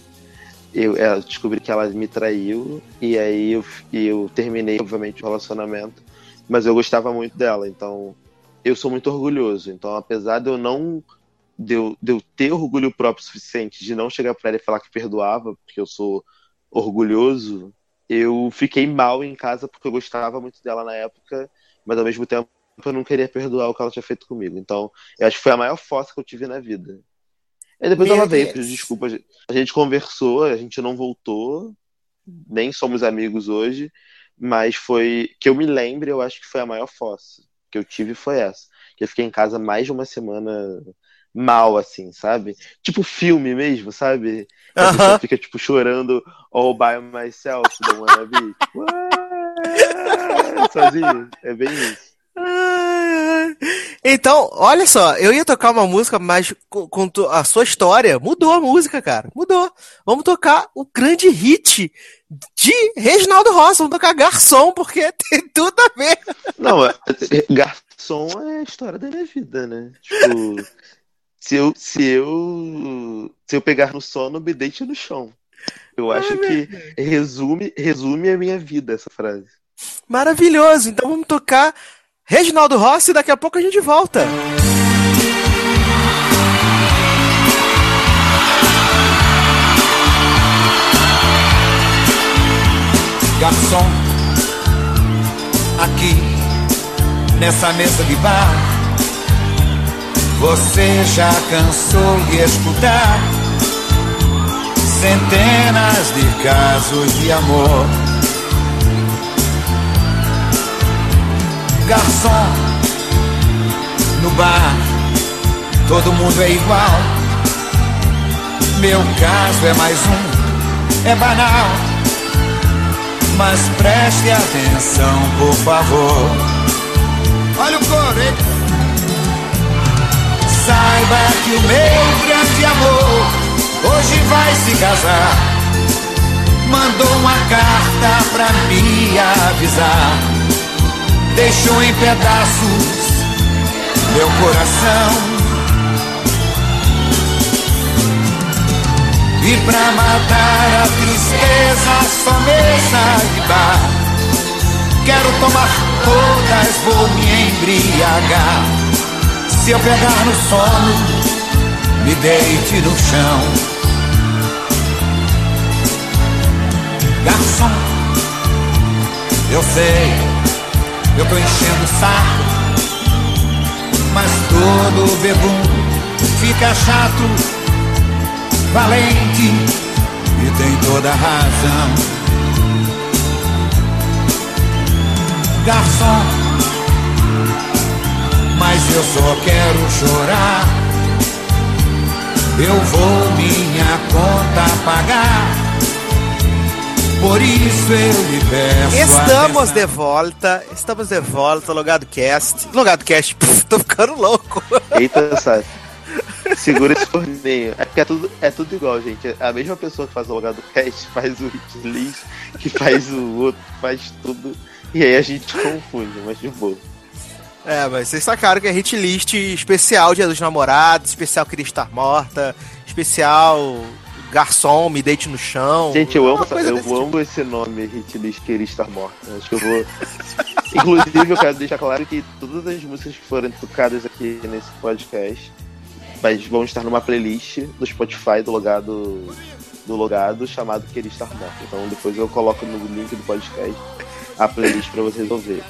Eu, eu descobri que ela me traiu e aí eu, eu terminei, obviamente, o relacionamento. Mas eu gostava muito dela, então eu sou muito orgulhoso. Então, apesar de eu não. De eu, de eu ter orgulho próprio suficiente de não chegar pra ela e falar que perdoava, porque eu sou orgulhoso, eu fiquei mal em casa porque eu gostava muito dela na época, mas ao mesmo tempo eu não queria perdoar o que ela tinha feito comigo. Então, eu acho que foi a maior fossa que eu tive na vida. Aí depois Meu ela veio, Deus. pediu desculpa. a gente- A gente conversou, a gente não voltou, nem somos amigos hoje, mas foi que eu me lembre, eu acho que foi a maior fossa que eu tive foi essa. Que eu fiquei em casa mais de uma semana mal, assim, sabe? Tipo filme mesmo, sabe? A pessoa fica, tipo, chorando all by myself Wannabe. Tipo, "Ah", sozinho. É bem isso. Então, olha só, eu ia tocar uma música, mas com, a sua história mudou a música, cara. Mudou. Vamos tocar o grande hit de Reginaldo Rossi. Vamos tocar Garçom, porque tem tudo a ver. Não, é- garçom é a história da minha vida, né? Tipo, se eu, se eu, se eu pegar no sono, me deite no chão. Eu acho que resume, resume a minha vida essa frase. Maravilhoso. Então vamos tocar Reginaldo Rossi e daqui a pouco a gente volta. Garçom, aqui nessa mesa de bar, você já cansou de escutar centenas de casos de amor. Garçom, no bar, todo mundo é igual. Meu caso é mais um, é banal. Mas preste atenção, por favor. Olha o coro, hein? Saiba que o meu grande amor hoje vai se casar. Mandou uma carta pra me avisar. Deixou em pedaços meu coração. E pra matar a tristeza só mesa de bar Quero tomar todas, vou me embriagar Se eu pegar no sono, me deite no chão Garçom, eu sei, eu tô enchendo o saco Mas todo bebum fica chato valente e tem toda razão. Garçom, mas eu só quero chorar. Eu vou minha conta pagar. Por isso eu lhe peço. Estamos de volta, estamos de volta, Logado Cast. Logado Cast, puf, tô ficando louco. Eita, sabe? Segura esse forninho. É porque é tudo, é tudo igual, gente. A mesma pessoa que faz o logado cast faz o hit list, que faz o outro, faz tudo. E aí a gente confunde, mas de boa. É, mas vocês sacaram que é hit list especial Dia dos Namorados, especial Queria Estar Morta, especial garçom, me deite no chão. Gente, eu amo, essa- eu tipo. amo esse nome, Hit List Queria Estar Morta. Acho que eu vou. Inclusive, eu quero deixar claro que todas as músicas que forem tocadas aqui nesse podcast mas vão estar numa playlist do Spotify do logado do logado chamado Queria Estar Morta. Então depois eu coloco no link do podcast a playlist pra vocês ouvirem.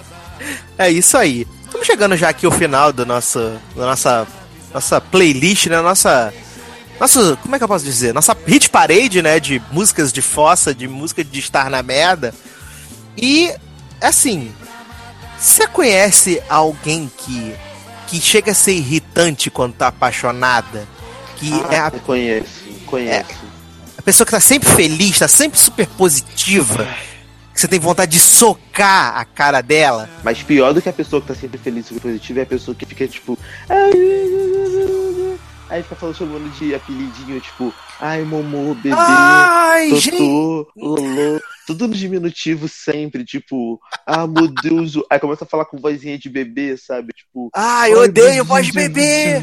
É isso aí. Estamos chegando já aqui ao final do nosso, da nossa, nossa playlist, né? Nossa, nossa, como é que eu posso dizer? Nossa hit parade, né? De músicas de fossa, de música de estar na merda. E, assim, você conhece alguém que, que chega a ser irritante quando tá apaixonada? Que é a, Ah, conheço, conheço. a pessoa que tá sempre feliz, tá sempre super positiva. Que você tem vontade de socar a cara dela. Mas pior do que a pessoa que tá sempre feliz e positiva é a pessoa que fica tipo. "Ai, Aí fica falando chamando de apelidinho, tipo, ai, Momô, bebê, Ai, gente! Totô, Lolô, tudo no diminutivo sempre, tipo, ah, meu Deus. Aí começa a falar com vozinha de bebê, sabe? Tipo, Ai, eu odeio voz de bebê!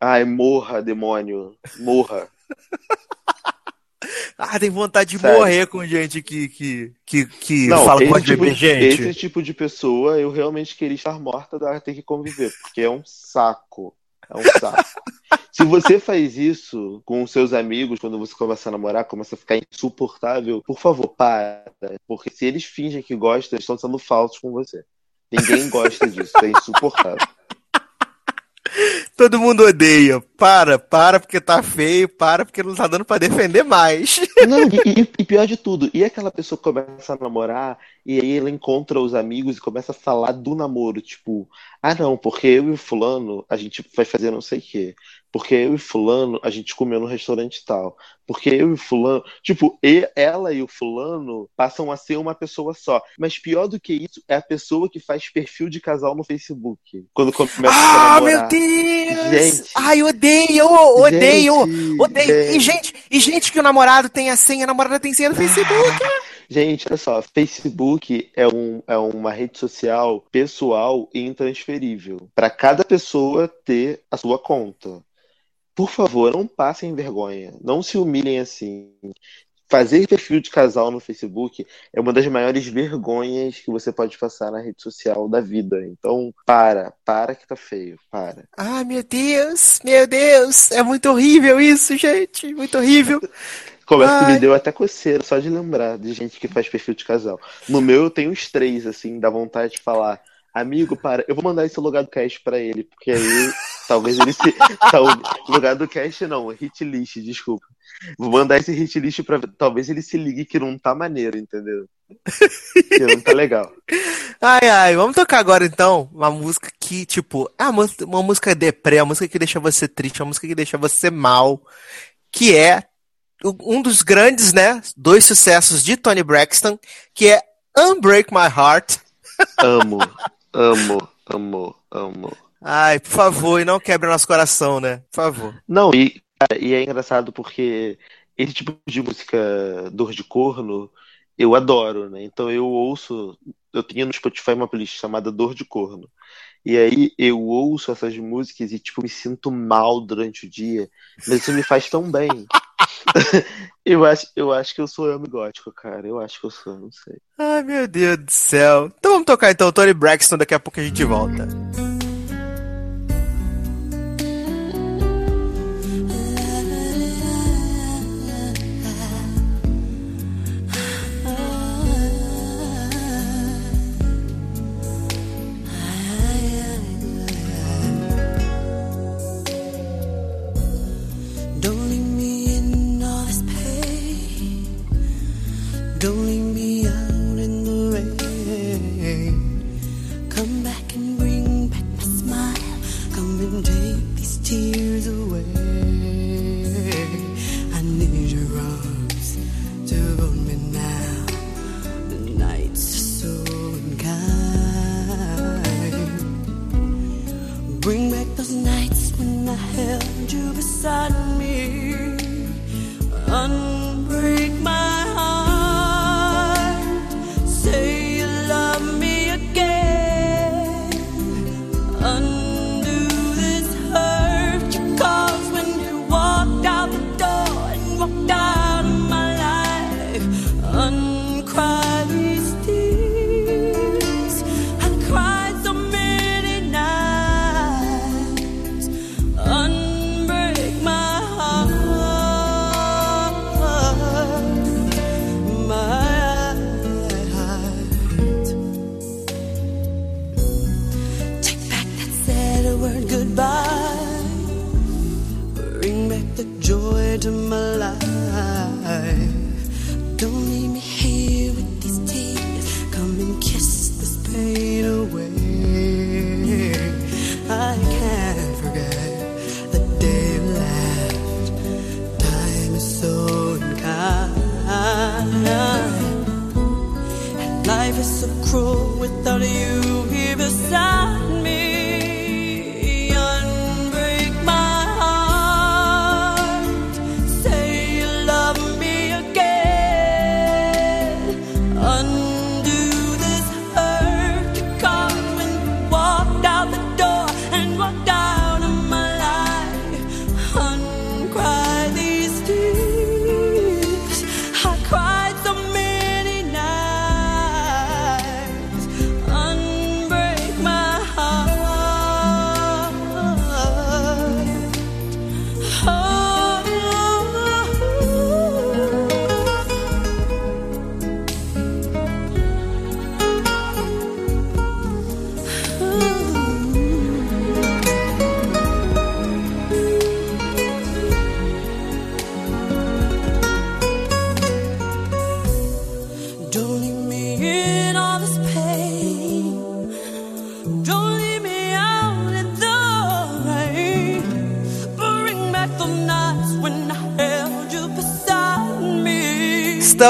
Ai, morra, demônio, morra. Ah, tem vontade de Sério. morrer com gente que, que, que, que Não, fala de tipo, gente. esse tipo de pessoa eu realmente queria estar morta da ter que conviver, porque é um saco. É um saco. Se você faz isso com seus amigos, quando você começa a namorar, começa a ficar insuportável, por favor, para. Porque se eles fingem que gostam, eles estão sendo falsos com você. Ninguém gosta disso, é insuportável. Todo mundo odeia. Para, para porque tá feio, para porque não tá dando pra defender mais. Não, e, e- pior de tudo, e aquela pessoa começa a namorar e aí ela encontra os amigos e começa a falar do namoro, tipo, ah não, porque eu e o fulano a gente vai fazer não sei o quê, porque eu e fulano a gente comeu no restaurante tal, porque eu e fulano, tipo, e- ela e o fulano passam a ser uma pessoa só, mas pior do que isso é a pessoa que faz perfil de casal no Facebook, quando começa a Ah, namorar. meu Deus! Gente. Ai, odeio, odeio, Gente, odeio. E gente. gente, e gente que o namorado tem a senha, a namorada tem senha no Facebook. Gente, olha só, Facebook é, um, é uma rede social pessoal e intransferível. Para cada pessoa ter a sua conta. Por favor, não passem vergonha. Não se humilhem assim. Fazer perfil de casal no Facebook é uma das maiores vergonhas que você pode passar na rede social da vida. Então, para, para que tá feio, para. Ai, meu Deus, meu Deus. É muito horrível isso, gente. Muito horrível. Começa que me deu até coceira só de lembrar de gente que faz perfil de casal. No meu eu tenho uns três, assim, dá vontade de falar. Amigo, para, eu vou mandar esse lugar do cast pra ele, porque aí talvez ele se. Tal, lugar do cast não, hit list, desculpa. Vou mandar esse hit list pra. Talvez ele se ligue que não tá maneiro, entendeu? Que não tá legal. Ai, ai, vamos tocar agora então uma música que, tipo, é uma, música- uma música deprê, uma música que deixa você triste, uma música que deixa você mal, que é um dos grandes, né, dois sucessos de Tony Braxton, que é Unbreak My Heart. Amo, amo, amo, amo. Ai, por favor, e não quebre nosso coração, né? Por favor. Não, e, cara, e é engraçado porque esse tipo de música dor de corno eu adoro, né? Então eu ouço, eu tenho no Spotify uma playlist chamada Dor de Corno. E aí eu ouço essas músicas e tipo me sinto mal durante o dia, mas isso me faz tão bem. Eu acho, eu acho que eu sou homem gótico, cara. Eu acho que eu sou, não sei. Ai, meu Deus do céu. Então vamos tocar então Tony Braxton, daqui a pouco a gente volta.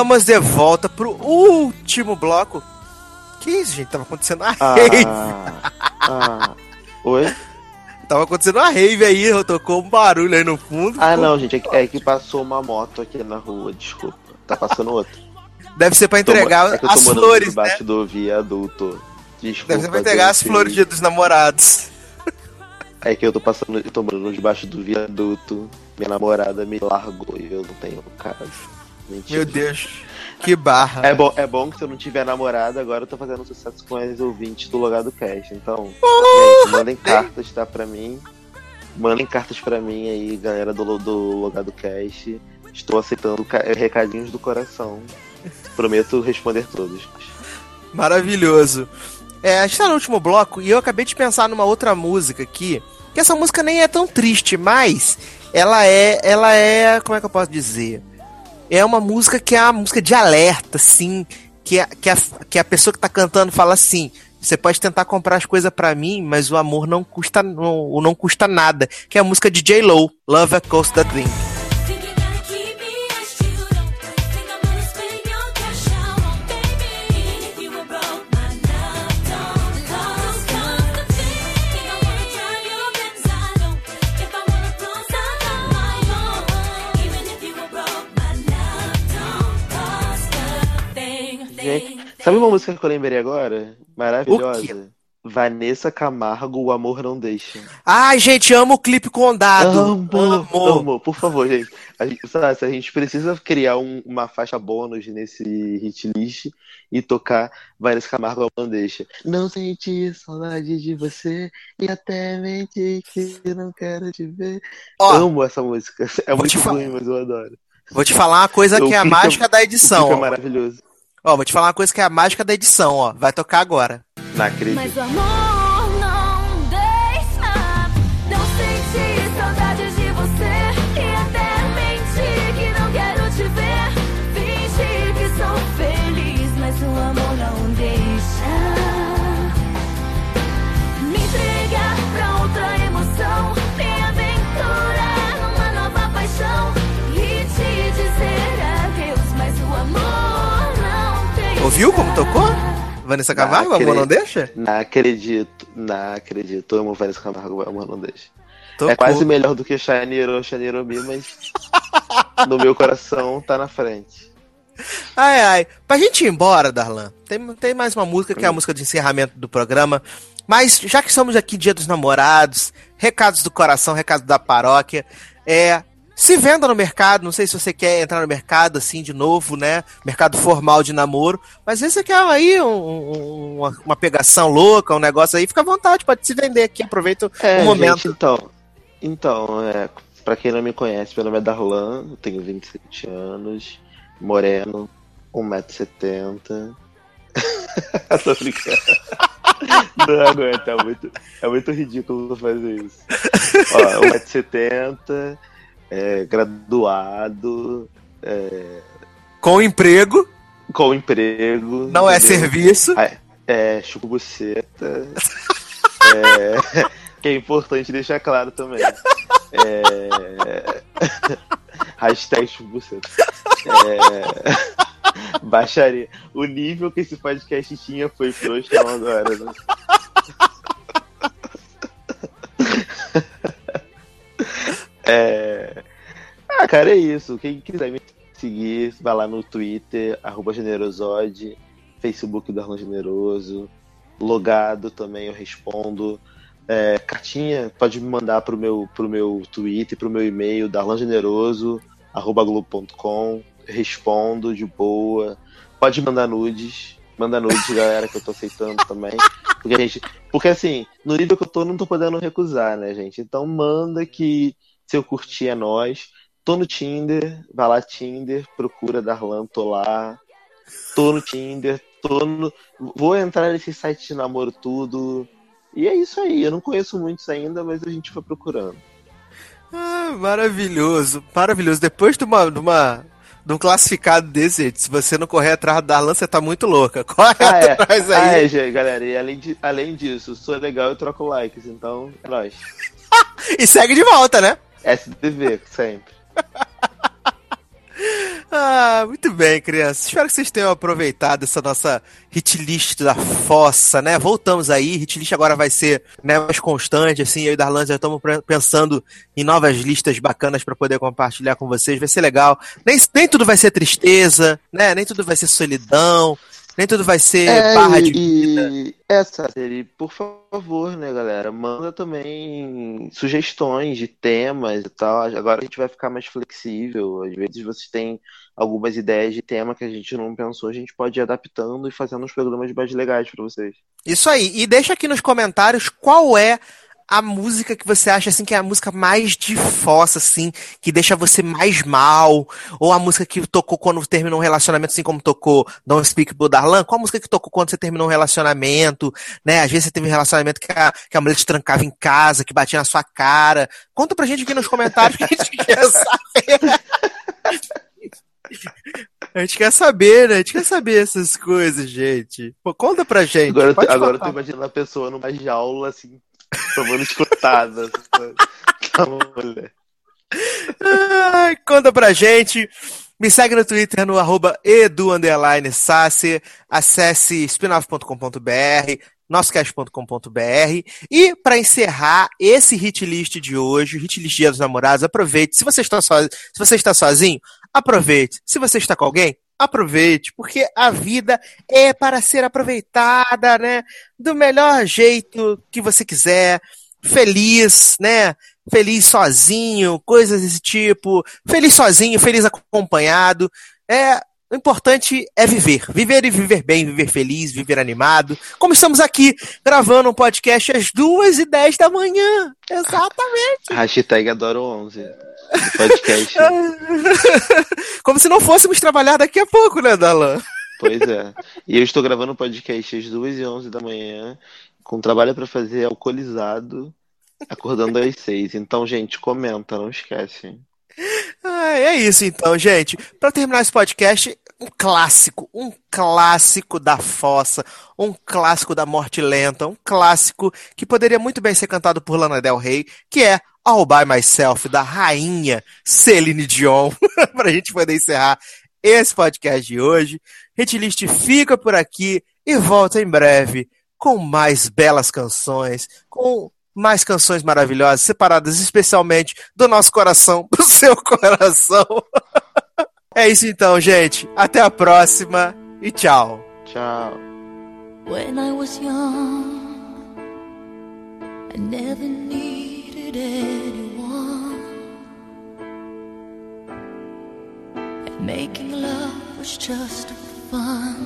Estamos de volta pro último bloco. Que isso, gente? Tava acontecendo uma rave. Ah, ah. Oi? Tava acontecendo uma rave aí, tocou um barulho aí no fundo. Ah, não, gente, é que, é que passou uma moto aqui na rua, desculpa. Tá passando outra. Deve ser pra Tô entregar é eu tô as morando flores, né? debaixo do viaduto. Desculpa. Deve ser pra entregar as flores dia dos namorados. É que eu tô passando, eu tô morando debaixo do viaduto. Minha namorada me largou e eu não tenho casa. Mentira. Meu Deus, que barra. É bom, é bom que se eu não tiver namorada, agora eu tô fazendo sucesso com as ouvintes do Logado Cast. Então, gente, mandem cartas, tá, pra mim. Mandem cartas pra mim aí, galera do, do Logado Cast. Estou aceitando ca- recadinhos do coração. Prometo responder todos. Maravilhoso. É, a gente tá no último bloco e eu acabei de pensar numa outra música aqui. Que essa música nem é tão triste, mas ela é. Ela é. Como é que eu posso dizer? É uma música que é uma música de alerta, assim. Que a, que a, que a pessoa que tá cantando fala assim. Você pode tentar comprar as coisas pra mim, mas o amor não custa, não, não custa nada. Que é a música de J-Lo, Love Echoes the Dream. Sabe uma música que eu lembrei agora? O Maravilhosa. Vanessa Camargo, O Amor Não Deixa. Ai, gente, amo o clipe condado. Amo, Amo. amo. Por favor, gente. A gente, sabe, a gente precisa criar um- uma faixa bônus nesse hit list e tocar Vanessa Camargo, O Amor Não Deixa. Não senti saudade de você e até mente que não quero te ver. Ó, Amo essa música. É muito ruim, mas eu adoro. Vou te falar uma coisa O que é a é- mágica da O edição. clipe é maravilhoso. Ó, vou te falar uma coisa que é a mágica da edição, ó. Vai tocar agora. Não acredito. Ouviu como tocou? Vanessa Camargo, amor, não deixa? Não acredito. Não acredito. Eu amo Vanessa Camargo, Amor Não Deixa. Tocou. É quase melhor do que Shineiro, Shineiro Me, mas no meu coração tá na frente. Ai, ai. Pra gente ir embora, Darlan, tem, tem mais uma música que é a música de encerramento do programa. Mas já que estamos aqui Dia dos Namorados, recados do coração, recados da paróquia, é. Se venda no mercado, não sei se você quer entrar no mercado assim de novo, né? Mercado formal de namoro, mas às vezes você quer aí um- um- uma, uma pegação louca, um negócio aí, fica à vontade, pode se vender aqui, aproveita É, o momento. gente, então. Então, é, pra quem não me conhece, meu nome é Darlan, eu tenho 27 anos, moreno, 1,70m. Tô brincando. Não aguento, é muito, é muito ridículo fazer isso. Ó, 1,70m, é, graduado, é, Com emprego, com emprego. não é entendeu? serviço. Ah, É, chupa buceta. é, que é importante deixar claro também. É, hashtag chupa buceta. É, baixaria. O nível que esse podcast tinha foi pro agora, né? É... Ah, cara, é isso. Quem quiser me seguir, vai lá no Twitter, arroba generosode, Facebook do Generoso, logado também eu respondo. É, cartinha, pode me mandar pro meu, pro meu Twitter, pro meu e-mail, darlangeneroso, arroba globo.com, respondo de boa. Pode mandar nudes, manda nudes, galera, que eu tô aceitando também. Porque, gente, porque assim, no nível que eu tô, não tô podendo recusar, né, gente? Então manda que se eu curtir é nós. Tô no Tinder, vai lá Tinder, procura Darlan, tô lá. Tô no Tinder, tô no. Vou entrar nesse site de namoro tudo. E é isso aí, eu não conheço muitos ainda, mas a gente vai procurando. Ah, maravilhoso, maravilhoso. Depois de uma, de uma de um classificado desse, gente, se você não correr atrás da Darlan, você tá muito louca. Corre Ah, é, atrás ah, aí. é, gente, galera, e além, de, além disso, sou legal eu troco likes, então é nóis. E segue de volta, né? SDV, sempre. Ah, muito bem, crianças. Espero que vocês tenham aproveitado essa nossa hit list da fossa, né? Voltamos aí. Hit list agora vai ser né, mais constante, assim. Eu e Darlan já estamos pensando em novas listas bacanas para poder compartilhar com vocês. Vai ser legal. Nem, nem tudo vai ser tristeza, né? Nem tudo vai ser solidão. Nem tudo vai ser É, barra e, de vida. e essa série, por favor, né, galera, manda também sugestões de temas e tal. Agora a gente vai ficar mais flexível. Às vezes vocês têm algumas ideias de tema que a gente não pensou, a gente pode ir adaptando e fazendo uns programas mais legais pra vocês. Isso aí. E deixa aqui nos comentários qual é a música que você acha assim que é a música mais de fossa, assim, que deixa você mais mal, ou a música que tocou quando terminou um relacionamento, assim como tocou Don't Speak Blue Darlan, qual a música que tocou quando você terminou um relacionamento, né? Às vezes você teve um relacionamento que a, que a mulher te trancava em casa, que batia na sua cara. Conta pra gente aqui nos comentários que a gente quer saber. A gente quer saber, né? A gente quer saber essas coisas, gente. Pô, conta pra gente. Agora, agora tô imaginando a pessoa numa jaula, assim, tomando escutada. Tá. Ai, conta pra gente. Me segue no Twitter no arroba. Acesse spinoff.com.br, nossocast.com.br. E para encerrar esse hit list de hoje, o hit list Dia dos Namorados, aproveite. Se você está, so... Se você está sozinho, aproveite. Se você está com alguém, aproveite, porque a vida é para ser aproveitada, né? Do melhor jeito que você quiser. Feliz, né? Feliz sozinho, coisas desse tipo. Feliz sozinho, feliz acompanhado. É, o importante é viver. Viver e viver bem, viver feliz, viver animado. Como estamos aqui gravando um podcast às duas e dez da manhã. Exatamente. Hashtag adoro 11. Podcast. Como se não fôssemos trabalhar daqui a pouco, né, Dalan? Pois é. E eu estou gravando o podcast às 2 e 11 da manhã, com trabalho pra fazer alcoolizado, acordando às 6. Então, gente, comenta, não esquece. Ah, é isso então, gente. Para terminar esse podcast, um clássico, um clássico da fossa, um clássico da morte lenta, um clássico que poderia muito bem ser cantado por Lana Del Rey, que é All By Myself, da rainha Celine Dion, pra gente poder encerrar esse podcast de hoje. Hitlist fica por aqui e volta em breve com mais belas canções, com mais canções maravilhosas, separadas especialmente do nosso coração pro seu coração. é isso então, gente. Até a próxima e tchau. Tchau. When I was young, I never anyone. And making love was just fun.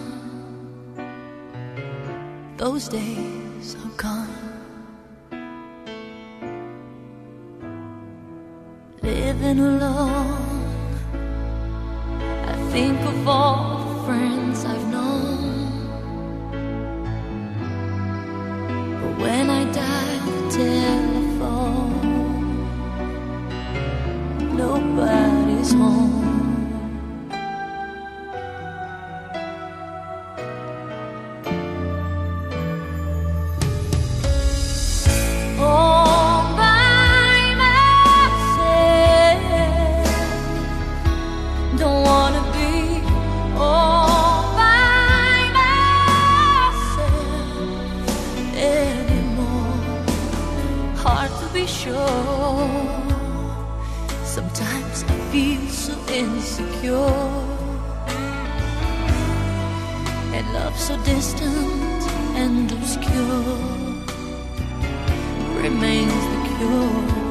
Those days are gone. Living alone, I think of all the friends I've known. But when I dial the telephone, nobody's home. All by myself. Don't wanna be all by myself anymore. Hard to be sure. Insecure. And love so distant and obscure remains the cure.